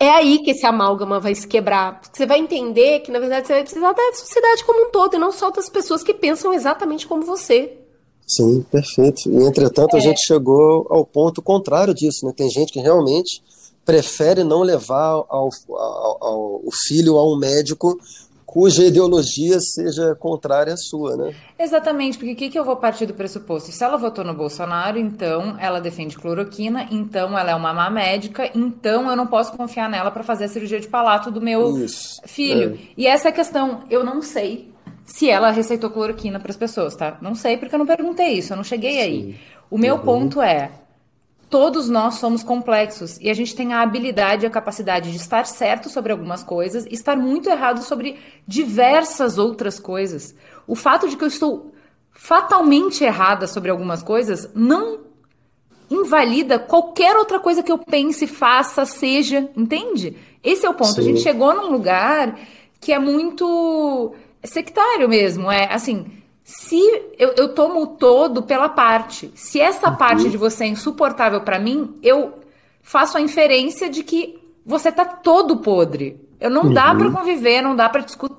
S3: é aí que esse amálgama vai se quebrar. Você vai entender que, na verdade, você vai precisar da sociedade como um todo e não só das pessoas que pensam exatamente como você.
S7: Sim, perfeito. E, entretanto, é. a gente chegou ao ponto contrário disso. Né? Tem gente que realmente prefere não levar ao, ao, ao, o filho a um médico cuja ideologia seja contrária à sua, né?
S2: Exatamente, porque o que, que eu vou partir do pressuposto? Se ela votou no Bolsonaro, então ela defende cloroquina, então ela é uma má médica, então eu não posso confiar nela para fazer a cirurgia de palato do meu Isso, filho. É. E essa é a questão, eu não sei se ela receitou cloroquina para as pessoas, tá? Não sei porque eu não perguntei isso, eu não cheguei Sim. aí. O meu uhum. ponto é, todos nós somos complexos e a gente tem a habilidade e a capacidade de estar certo sobre algumas coisas e estar muito errado sobre diversas outras coisas. O fato de que eu estou fatalmente errada sobre algumas coisas não invalida qualquer outra coisa que eu pense, faça, seja, entende? Esse é o ponto. Sim. A gente chegou num lugar que é muito sectário mesmo, é assim, se eu, eu tomo o todo pela parte, se essa uhum. parte de você é insuportável para mim, eu faço a inferência de que você tá todo podre. Eu não uhum. dá para conviver, não dá para discutir.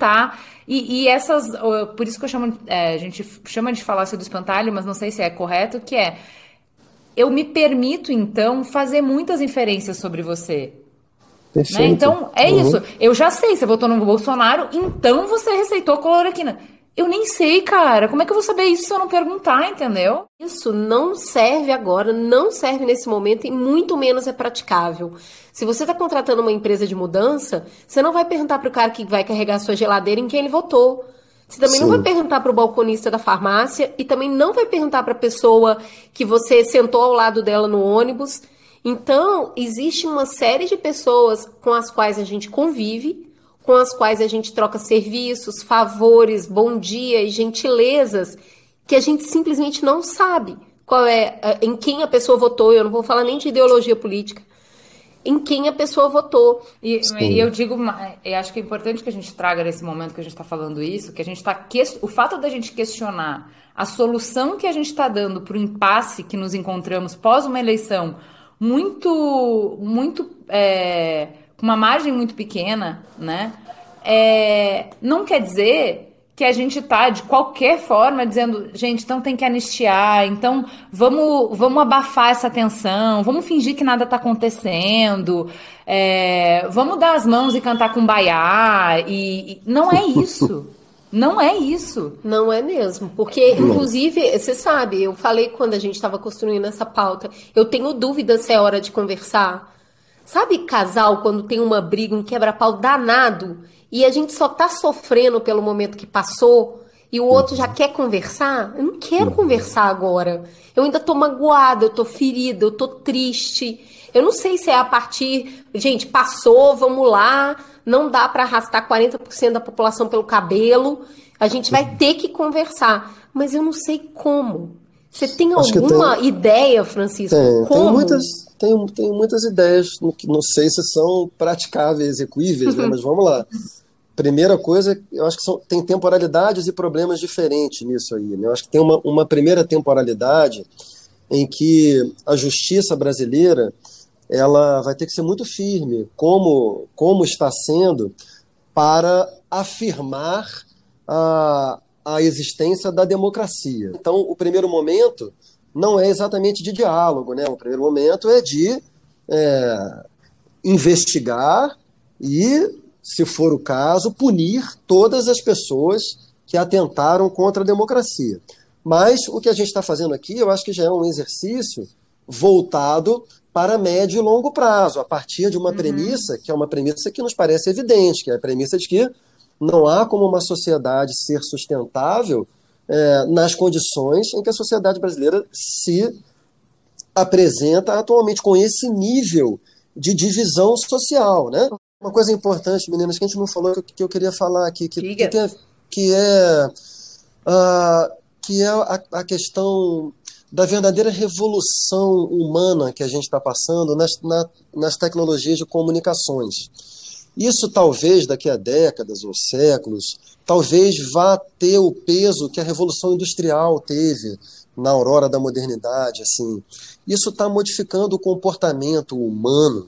S2: E, e, essas, por isso que eu chamo, é, a gente chama de falácia do espantalho, mas não sei se é correto, que é eu me permito então fazer muitas inferências sobre você. Né? Então é uhum. isso. Eu já sei, você votou no Bolsonaro, então você receitou cloroquina. Eu nem sei, cara. Como é que eu vou saber isso se eu não perguntar, entendeu?
S3: Isso não serve agora, não serve nesse momento e muito menos é praticável. Se você está contratando uma empresa de mudança, você não vai perguntar para o cara que vai carregar a sua geladeira em quem ele votou. Você também Sim. não vai perguntar para o balconista da farmácia e também não vai perguntar para a pessoa que você sentou ao lado dela no ônibus. Então, existe uma série de pessoas com as quais a gente convive com as quais a gente troca serviços, favores, bom dia e gentilezas que a gente simplesmente não sabe qual é em quem a pessoa votou. Eu não vou falar nem de ideologia política. Em quem a pessoa votou.
S2: E, e eu digo, eu acho que é importante que a gente traga nesse momento que a gente está falando isso, que a gente está. O fato da gente questionar a solução que a gente está dando para o impasse que nos encontramos pós uma eleição muito, muito. É, com uma margem muito pequena, né? É, não quer dizer que a gente tá de qualquer forma dizendo, gente, então tem que anistiar, então vamos, vamos abafar essa tensão, vamos fingir que nada tá acontecendo, é, vamos dar as mãos e cantar com baiá, e, e não é isso. Não é isso.
S3: Não é mesmo. Porque, inclusive, você sabe, eu falei quando a gente estava construindo essa pauta, eu tenho dúvida se é hora de conversar. Sabe casal quando tem uma briga, um quebra-pau danado e a gente só tá sofrendo pelo momento que passou e o outro já quer conversar? Eu não quero uhum. conversar agora. Eu ainda tô magoada, eu tô ferida, eu tô triste. Eu não sei se é a partir, gente, passou, vamos lá, não dá para arrastar 40% da população pelo cabelo. A gente vai ter que conversar, mas eu não sei como. Você tem alguma tem... ideia, Francisco?
S7: Tem, como? Tem muitas, tem, tem muitas ideias, não sei se são praticáveis, execuíveis, né? mas vamos lá. Primeira coisa, eu acho que são, tem temporalidades e problemas diferentes nisso aí. Né? Eu acho que tem uma, uma primeira temporalidade em que a justiça brasileira ela vai ter que ser muito firme, como, como está sendo, para afirmar a, a existência da democracia. Então, o primeiro momento não é exatamente de diálogo, né? O primeiro momento é de é, investigar e, se for o caso, punir todas as pessoas que atentaram contra a democracia. Mas o que a gente está fazendo aqui, eu acho que já é um exercício voltado para médio e longo prazo, a partir de uma uhum. premissa, que é uma premissa que nos parece evidente, que é a premissa de que não há como uma sociedade ser sustentável é, nas condições em que a sociedade brasileira se apresenta atualmente, com esse nível de divisão social. Né? Uma coisa importante, meninas, que a gente não falou, que eu queria falar aqui, que, que, que é, que é, uh, que é a, a questão da verdadeira revolução humana que a gente está passando nas, na, nas tecnologias de comunicações. Isso talvez daqui a décadas ou séculos, talvez vá ter o peso que a Revolução Industrial teve na aurora da modernidade. Assim. Isso está modificando o comportamento humano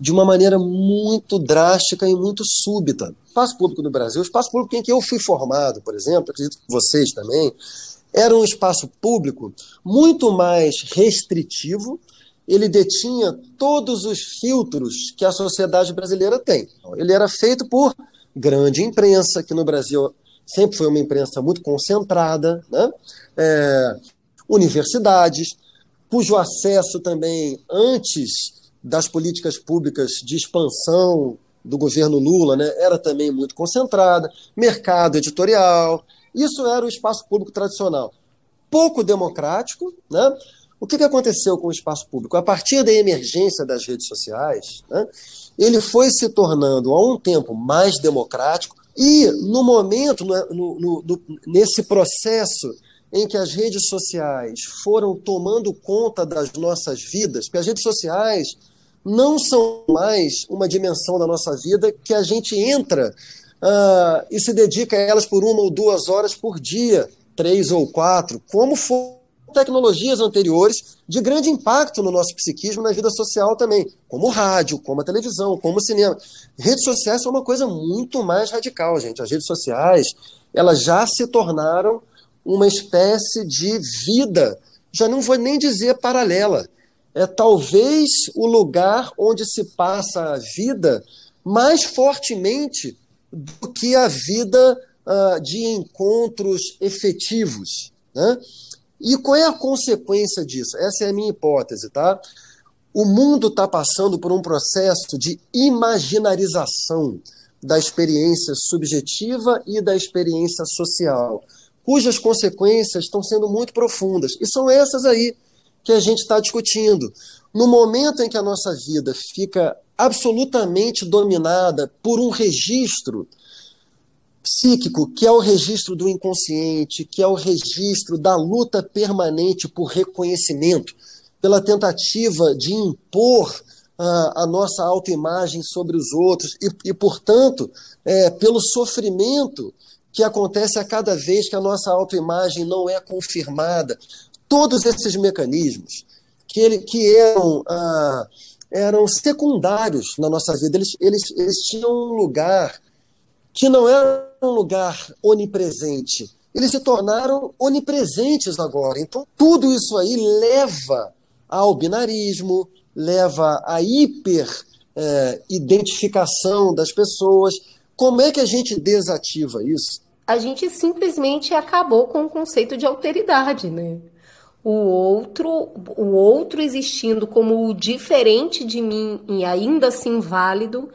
S7: de uma maneira muito drástica e muito súbita. O espaço público do Brasil, o espaço público em que eu fui formado, por exemplo, acredito que vocês também, era um espaço público muito mais restritivo, ele detinha todos os filtros que a sociedade brasileira tem. Ele era feito por grande imprensa, que no Brasil sempre foi uma imprensa muito concentrada, né? É, universidades, cujo acesso também, antes das políticas públicas de expansão do governo Lula, né, era também muito concentrada, mercado editorial, isso era o espaço público tradicional. Pouco democrático, né? O que, que aconteceu com o espaço público? A partir da emergência das redes sociais, né, ele foi se tornando, há um tempo, mais democrático, e no momento, no, no, no, nesse processo em que as redes sociais foram tomando conta das nossas vidas, porque as redes sociais não são mais uma dimensão da nossa vida que a gente entra uh, e se dedica a elas por uma ou duas horas por dia, três ou quatro, como for tecnologias anteriores de grande impacto no nosso psiquismo na vida social também, como o rádio, como a televisão, como o cinema. Redes sociais são uma coisa muito mais radical, gente. As redes sociais, elas já se tornaram uma espécie de vida, já não vou nem dizer paralela. É talvez o lugar onde se passa a vida mais fortemente do que a vida uh, de encontros efetivos. Né? E qual é a consequência disso? Essa é a minha hipótese, tá? O mundo está passando por um processo de imaginarização da experiência subjetiva e da experiência social, cujas consequências estão sendo muito profundas. E são essas aí que a gente está discutindo. No momento em que a nossa vida fica absolutamente dominada por um registro psíquico, que é o registro do inconsciente, que é o registro da luta permanente por reconhecimento, pela tentativa de impor uh, a nossa autoimagem sobre os outros e, e portanto, é, pelo sofrimento que acontece a cada vez que a nossa autoimagem não é confirmada. Todos esses mecanismos que, ele, que eram, uh, eram secundários na nossa vida, eles, eles, eles tinham um lugar que não era um lugar onipresente. Eles se tornaram onipresentes agora. Então, tudo isso aí leva ao binarismo, leva à hiper-identificação é, das pessoas. Como é que a gente desativa isso?
S3: A gente simplesmente acabou com o conceito de alteridade, né? O outro, o outro existindo como o diferente de mim e ainda assim válido,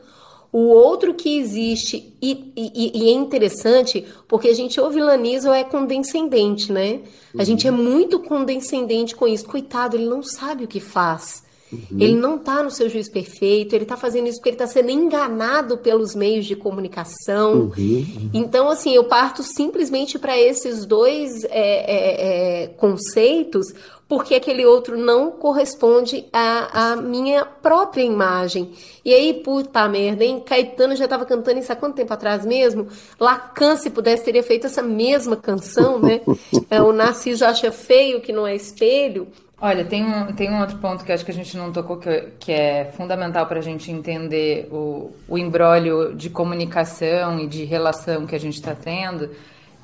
S3: o outro que existe, e, e, e, é interessante, porque a gente ou vilaniza ou é condescendente, né? Uhum. A gente é muito condescendente com isso. Coitado, ele não sabe o que faz. Uhum. Ele não está no seu juiz perfeito, ele está fazendo isso porque ele está sendo enganado pelos meios de comunicação. Uhum. uhum. Então, assim, eu parto simplesmente para esses dois é, é, é, conceitos, porque aquele outro não corresponde à, à, minha própria imagem. E aí, puta merda, hein? Caetano já estava cantando isso há quanto tempo atrás mesmo? Lacan, se pudesse, teria feito essa mesma canção, né? É, o Narciso acha feio que não é espelho.
S2: Olha, tem um, tem um outro ponto que acho que a gente não tocou que, que é fundamental para a gente entender o, o embrólio de comunicação e de relação que a gente está tendo,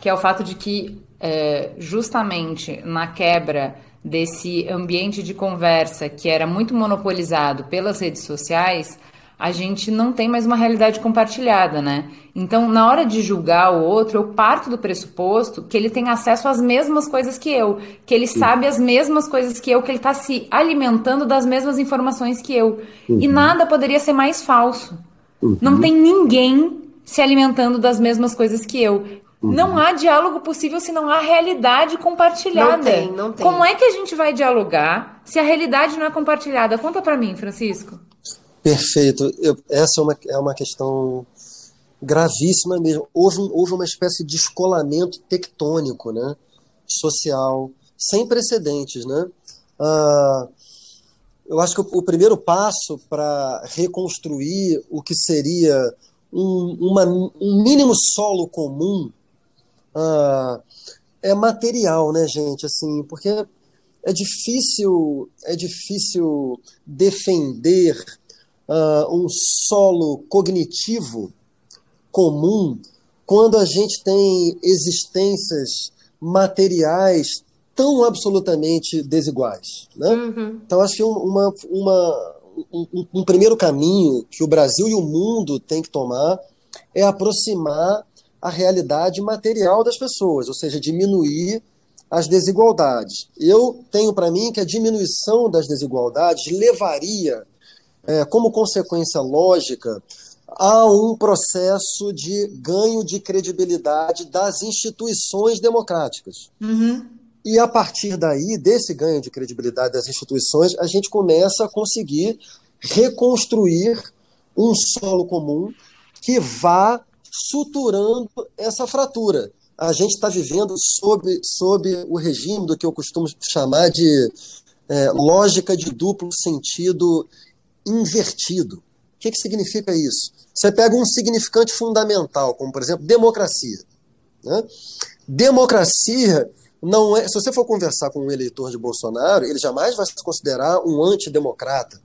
S2: que é o fato de que, é, justamente na quebra desse ambiente de conversa que era muito monopolizado pelas redes sociais, a gente não tem mais uma realidade compartilhada, né? Então, na hora de julgar o outro, eu parto do pressuposto que ele tem acesso às mesmas coisas que eu, que ele sabe as mesmas coisas que eu, que ele está se alimentando das mesmas informações que eu. Uhum. E nada poderia ser mais falso. Uhum. Não tem ninguém se alimentando das mesmas coisas que eu. Uhum. Não há diálogo possível se não há realidade compartilhada.
S3: Não tem, não tem.
S2: Como é que a gente vai dialogar se a realidade não é compartilhada? Conta para mim, Francisco.
S7: Perfeito. Eu, essa é uma, é uma questão gravíssima mesmo. Houve, houve uma espécie de descolamento tectônico, né? social, sem precedentes. Né? Ah, eu acho que o, o primeiro passo para reconstruir o que seria um, uma, um mínimo solo comum ah, é material, né, gente? Assim, porque é difícil, é difícil defender uh, um solo cognitivo comum quando a gente tem existências materiais tão absolutamente desiguais. Né? Uhum. Então, acho que uma, uma, um, um, primeiro caminho que o Brasil e o mundo têm que tomar é aproximar a realidade material das pessoas, ou seja, diminuir as desigualdades. Eu tenho para mim que a diminuição das desigualdades levaria é, como consequência lógica, há um processo de ganho de credibilidade das instituições democráticas. Uhum. E a partir daí, desse ganho de credibilidade das instituições, a gente começa a conseguir reconstruir um solo comum que vá suturando essa fratura. A gente está vivendo sob, sob o regime do que eu costumo chamar de é, lógica de duplo sentido invertido. O que, que significa isso? Você pega um significante fundamental, como por exemplo democracia. Né? Democracia não é, se você for conversar com um eleitor de Bolsonaro, ele jamais vai se considerar um antidemocrata.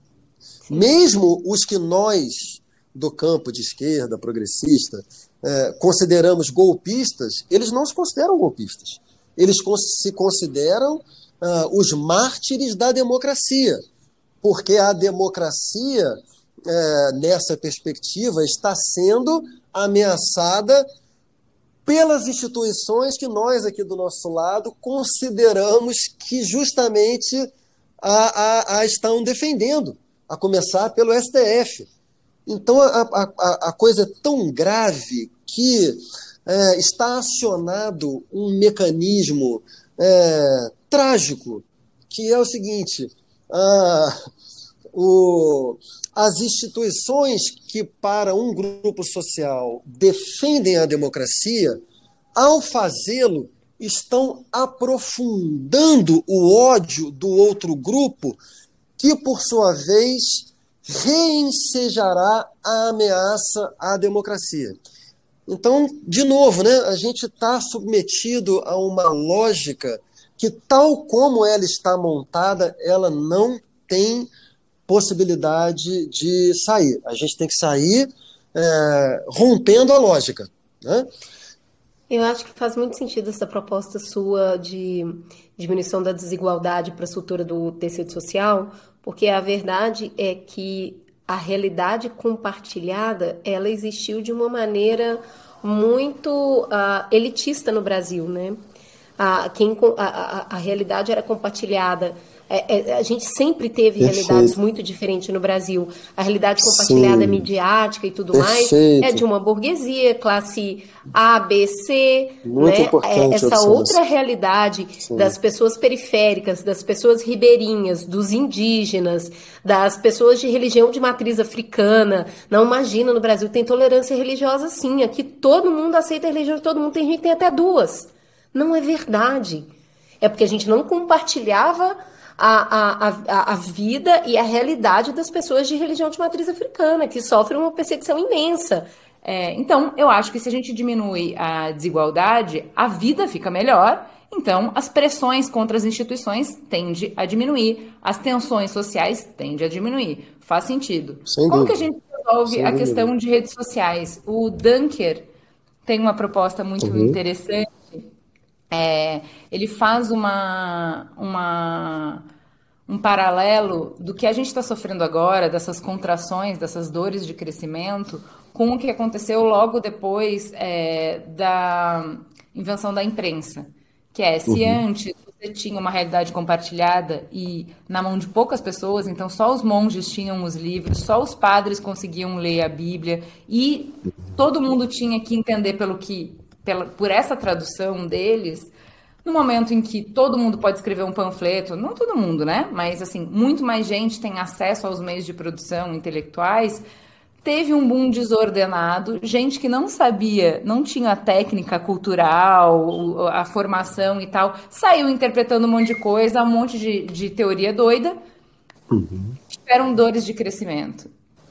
S7: Mesmo os que nós, do campo de esquerda, progressista, é, consideramos golpistas, eles não se consideram golpistas. Eles se consideram uh, os mártires da democracia, porque a democracia, é, nessa perspectiva, está sendo ameaçada pelas instituições que nós aqui do nosso lado consideramos que justamente a, a, a estão defendendo, a começar pelo STF. Então a, a, coisa é tão grave que é, está acionado um mecanismo é, trágico, que é o seguinte: o, as instituições que, para um grupo social, defendem a democracia, ao fazê-lo, estão aprofundando o ódio do outro grupo, que, por sua vez, reensejará a ameaça à democracia. Então, de novo, né, a gente está submetido a uma lógica que, tal como ela está montada, ela não tem possibilidade de sair. A gente tem que sair é, rompendo a lógica. Né?
S3: Eu acho que faz muito sentido essa proposta sua de diminuição da desigualdade para a estrutura do tecido social, porque a verdade é que a realidade compartilhada ela existiu de uma maneira muito uh, elitista no Brasil, né? Uh, quem, a, a, a realidade era compartilhada é, é, a gente sempre teve Perfeito. realidades muito diferentes no Brasil. A realidade compartilhada Sim. midiática e tudo Perfeito. mais é de uma burguesia, classe A, B, C. Muito né? importante. É, essa outra realidade Sim. das pessoas periféricas, das pessoas ribeirinhas, dos indígenas, das pessoas de religião de matriz africana. Não imagina, no Brasil tem tolerância religiosa sim. Aqui todo mundo aceita a religião de todo mundo. Tem gente que tem até duas. Não é verdade. É porque a gente não compartilhava a, a, a, vida e a realidade das pessoas de religião de matriz africana, que sofrem uma perseguição imensa.
S2: É, então, eu acho que se a gente diminui a desigualdade, a vida fica melhor. Então, as pressões contra as instituições tendem a diminuir, as tensões sociais tendem a diminuir. Faz sentido. Sem Como dúvida. que a gente resolve Sem a dúvida. questão de redes sociais? O Dunker tem uma proposta muito uhum. interessante é, ele faz uma, uma, um paralelo do que a gente está sofrendo agora, dessas contrações, dessas dores de crescimento, com o que aconteceu logo depois é, da invenção da imprensa. Que é, se uhum. antes você tinha uma realidade compartilhada e na mão de poucas pessoas, então só os monges tinham os livros, só os padres conseguiam ler a Bíblia e todo mundo tinha que entender pelo que pela, por essa tradução deles, no momento em que todo mundo pode escrever um panfleto, não todo mundo, né? Mas assim, muito mais gente tem acesso aos meios de produção intelectuais. Teve um boom desordenado, gente que não sabia, não tinha a técnica cultural, a formação e tal, saiu interpretando um monte de coisa, um monte de, de teoria doida, uhum. tiveram dores de crescimento.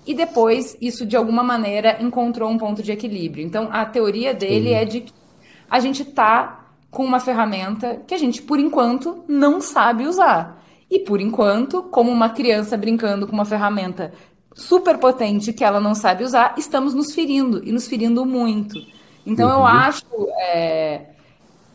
S2: E depois, isso de alguma maneira encontrou um ponto de equilíbrio. Então, a teoria dele uhum. é de que a gente está com uma ferramenta que a gente, por enquanto, não sabe usar. E por enquanto, como uma criança brincando com uma ferramenta super potente que ela não sabe usar, estamos nos ferindo e nos ferindo muito. Então uhum. eu acho, é,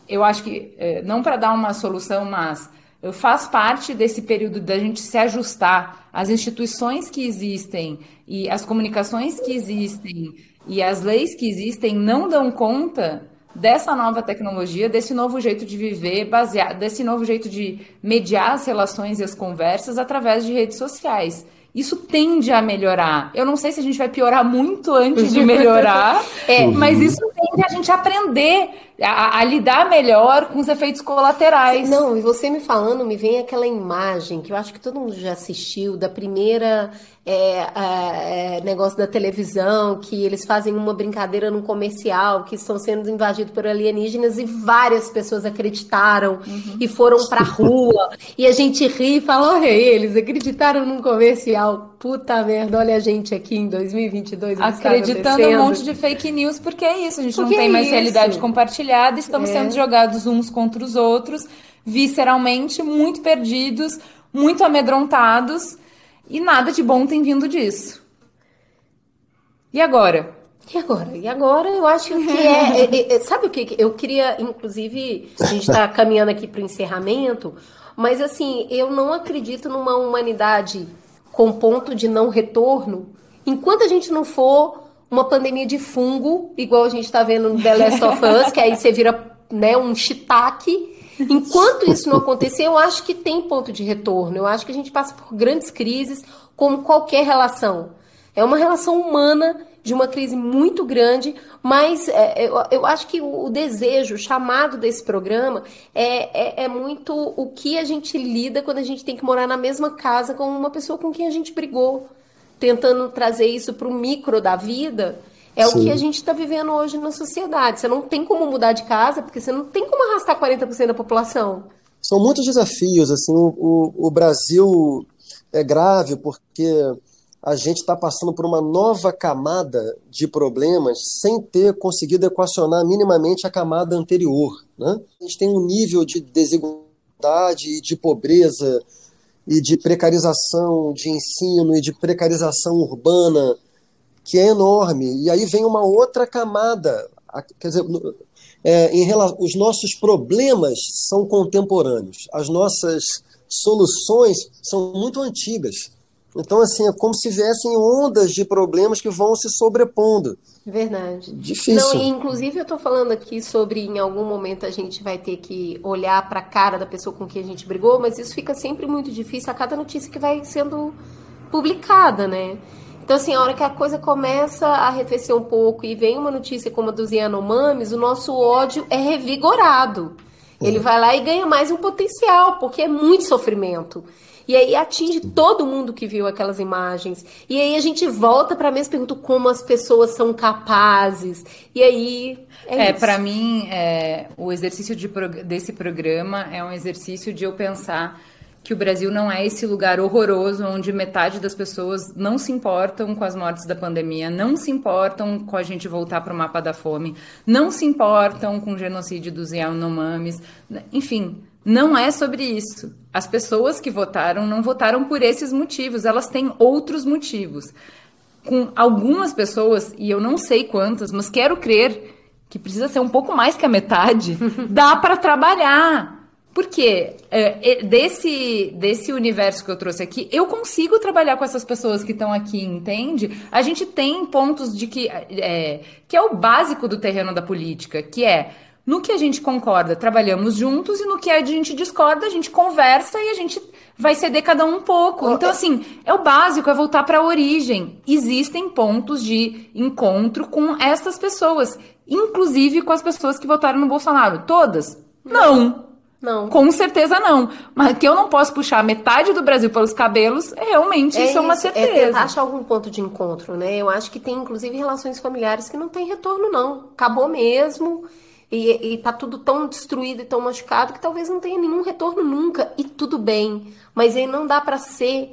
S2: eu acho que é, não para dar uma solução, mas faz parte desse período da gente se ajustar às instituições que existem e as comunicações que existem e as leis que existem não dão conta dessa nova tecnologia, desse novo jeito de viver, baseado, desse novo jeito de mediar as relações e as conversas através de redes sociais isso tende a melhorar. Eu não sei se a gente vai piorar muito antes de melhorar, é, mas isso tende a gente aprender a, a, lidar melhor com os efeitos colaterais.
S3: Não, e você me falando, me vem aquela imagem que eu acho que todo mundo já assistiu da primeira é, é, negócio da televisão, que eles fazem uma brincadeira num comercial, que estão sendo invadidos por alienígenas e várias pessoas acreditaram uhum. e foram pra rua. e a gente ri e fala, olha, eles acreditaram num comercial puta merda, olha a gente aqui em 2022.
S2: Acreditando um monte de fake news, porque é isso, a gente porque não tem é mais isso? realidade compartilhada, estamos é. sendo jogados uns contra os outros, visceralmente, muito perdidos, muito amedrontados, e nada de bom tem vindo disso. E agora?
S3: E agora? E agora eu acho que é, é, é sabe o que? Eu queria, inclusive, a gente está caminhando aqui para o encerramento, mas assim, eu não acredito numa humanidade com ponto de não retorno enquanto a gente não for uma pandemia de fungo, igual a gente está vendo no The Last of Us, que aí você vira né, um shiitake. Enquanto isso não acontecer, eu acho que tem ponto de retorno. Eu acho que a gente passa por grandes crises, como qualquer relação. É uma relação humana de uma crise muito grande, mas é, eu, eu, acho que o, o, desejo, o chamado desse programa é, é, é, muito o que a gente lida quando a gente tem que morar na mesma casa com uma pessoa com quem a gente brigou, tentando trazer isso para o micro da vida. É Sim. o que a gente está vivendo hoje na sociedade. Você não tem como mudar de casa, porque você não tem como arrastar 40% da população.
S7: São muitos desafios. Assim, o, o, o Brasil é grave porque a gente está passando por uma nova camada de problemas sem ter conseguido equacionar minimamente a camada anterior. Né? A gente tem um nível de desigualdade de pobreza e de precarização de ensino e de precarização urbana que é enorme. E aí vem uma outra camada. Quer dizer, é, em relação, os nossos problemas são contemporâneos, as nossas soluções são muito antigas. Então, assim, é como se viessem ondas de problemas que vão se sobrepondo.
S3: Verdade.
S7: Difícil.
S3: Não, inclusive eu estou falando aqui sobre em algum momento a gente vai ter que olhar para a cara da pessoa com quem a gente brigou, mas isso fica sempre muito difícil a cada notícia que vai sendo publicada, né? Então, assim, a hora que a coisa começa a arrefecer um pouco e vem uma notícia como a dos Yanomamis, o nosso ódio é revigorado. Ele é. vai lá e ganha mais um potencial, porque é muito sofrimento. E aí atinge todo mundo que viu aquelas imagens. E aí a gente volta para a mesma pergunta: como as pessoas são capazes? E aí.
S2: É, é para mim, é, o exercício de, desse programa é um exercício de eu pensar que o Brasil não é esse lugar horroroso onde metade das pessoas não se importam com as mortes da pandemia, não se importam com a gente voltar para o mapa da fome, não se importam com o genocídio dos Yanomamis, enfim, não é sobre isso. As pessoas que votaram não votaram por esses motivos, elas têm outros motivos. Com algumas pessoas, e eu não sei quantas, mas quero crer que precisa ser um pouco mais que a metade, dá para trabalhar. Porque é, desse, desse universo que eu trouxe aqui, eu consigo trabalhar com essas pessoas que estão aqui, entende? A gente tem pontos de que é, que é o básico do terreno da política, que é no que a gente concorda, trabalhamos juntos, e no que a gente discorda, a gente conversa e a gente vai ceder cada um um pouco. Então, assim, é o básico, é voltar para a origem. Existem pontos de encontro com essas pessoas, inclusive com as pessoas que votaram no Bolsonaro. Todas? Não.
S3: Não.
S2: Com certeza não. Mas que eu não posso puxar metade do Brasil pelos cabelos, realmente é isso, é uma certeza.
S3: É tentar achar algum ponto de encontro, né? Eu acho que tem, inclusive, relações familiares que não tem retorno, não. Acabou mesmo e, e tá tudo tão destruído e tão machucado que talvez não tenha nenhum retorno nunca. E tudo bem. Mas aí não dá para ser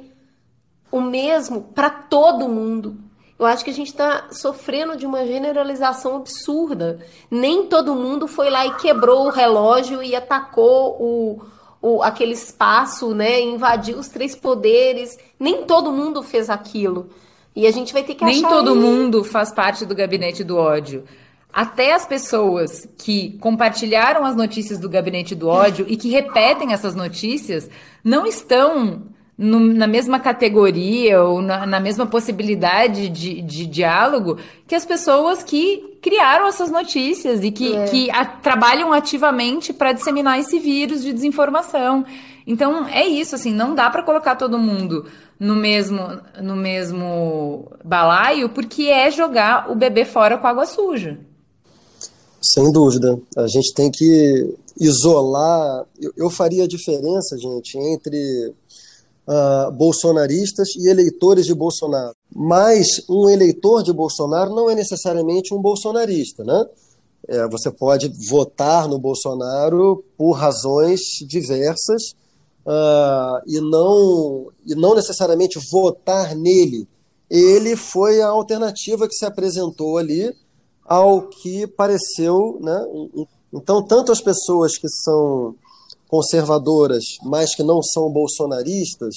S3: o mesmo para todo mundo. Eu acho que a gente está sofrendo de uma generalização absurda. Nem todo mundo foi lá e quebrou o relógio e atacou o, o, aquele espaço, né? Invadiu os três poderes. Nem todo mundo fez aquilo. E a gente vai ter que
S2: Nem todo mundo faz parte do gabinete do ódio até as pessoas que compartilharam as notícias do gabinete do ódio e que repetem essas notícias não estão no, na mesma categoria ou na, na mesma possibilidade de, de, diálogo que as pessoas que criaram essas notícias e que, é. que a, trabalham ativamente para disseminar esse vírus de desinformação. Então é isso, assim, não dá para colocar todo mundo no mesmo no mesmo balaio porque é jogar o bebê fora com água suja.
S7: Sem dúvida. A gente tem que isolar. Eu, eu faria a diferença, gente, entre uh, bolsonaristas e eleitores de Bolsonaro. Mas um eleitor de Bolsonaro não é necessariamente um bolsonarista, né? É, você pode votar no Bolsonaro por razões diversas, uh, e, não, e não necessariamente votar nele, ele foi a alternativa que se apresentou ali ao que pareceu. Né? Então, tanto as pessoas que são conservadoras, mas que não são bolsonaristas,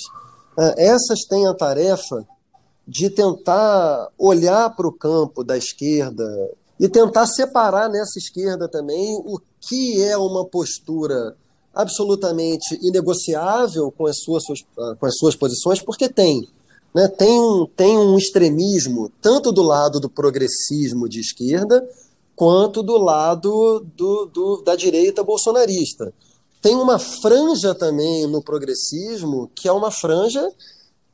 S7: uh, essas têm a tarefa de tentar olhar para o campo da esquerda e tentar separar nessa esquerda também o que é uma postura absolutamente inegociável com as suas, com as suas posições, porque tem. Né, tem, um, tem um extremismo, tanto do lado do progressismo de esquerda, quanto do lado do, do, da direita bolsonarista. Tem uma franja também no progressismo, que é uma franja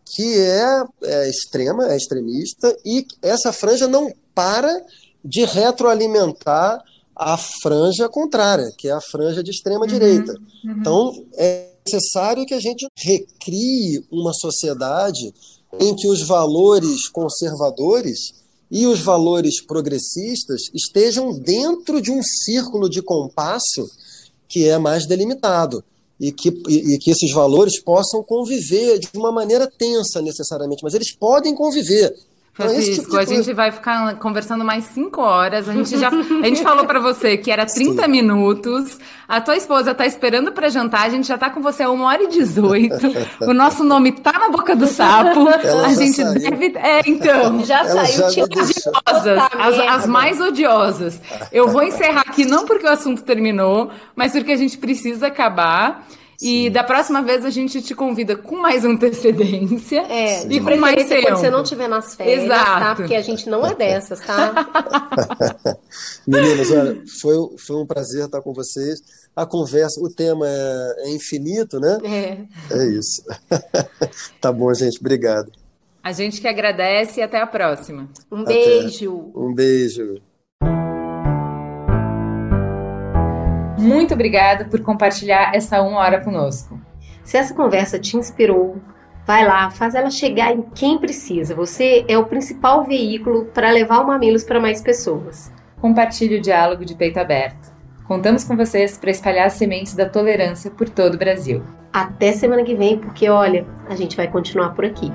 S7: que é, é extrema, é extremista, e essa franja não para de retroalimentar a franja contrária, que é a franja de extrema uhum, direita. Uhum. Então, é necessário que a gente recrie uma sociedade em que os valores conservadores e os valores progressistas estejam dentro de um círculo de compasso que é mais delimitado e que, e, e que esses valores possam conviver de uma maneira tensa necessariamente, mas eles podem conviver.
S2: Francisco, tipo a gente vai ficar conversando mais cinco horas. A gente já a gente falou para você que era 30 Sim. minutos. A tua esposa tá esperando para jantar. A gente já tá com você a uma hora e 18. O nosso nome tá na boca do sapo.
S7: Ela
S2: a gente
S7: saiu.
S2: deve. É, então.
S3: Já
S7: Ela
S3: saiu.
S7: já
S2: odiosas, as, as mais odiosas. Eu vou encerrar aqui não porque o assunto terminou, mas porque a gente precisa acabar. E da próxima vez a gente te convida com mais antecedência.
S3: É,
S2: e
S3: de
S2: com mais
S3: preferência quando
S2: tempo.
S3: você não estiver nas férias,
S2: Exato.
S3: tá? Porque a gente não é dessas, tá?
S7: Meninas, olha, foi, foi um prazer estar com vocês. A conversa, o tema é, é infinito, né?
S3: É.
S7: É isso. tá bom, gente. Obrigado.
S2: A gente que agradece e até a próxima.
S3: Um
S7: Até.
S3: beijo.
S7: Um beijo.
S2: Muito obrigada por compartilhar essa uma hora conosco.
S3: Se essa conversa te inspirou, vai lá, faz ela chegar em quem precisa. Você é o principal veículo para levar o Mamilos para mais pessoas.
S2: Compartilhe o diálogo de peito aberto. Contamos com vocês para espalhar as sementes da tolerância por todo o Brasil.
S3: Até semana que vem, porque olha, a gente vai continuar por aqui.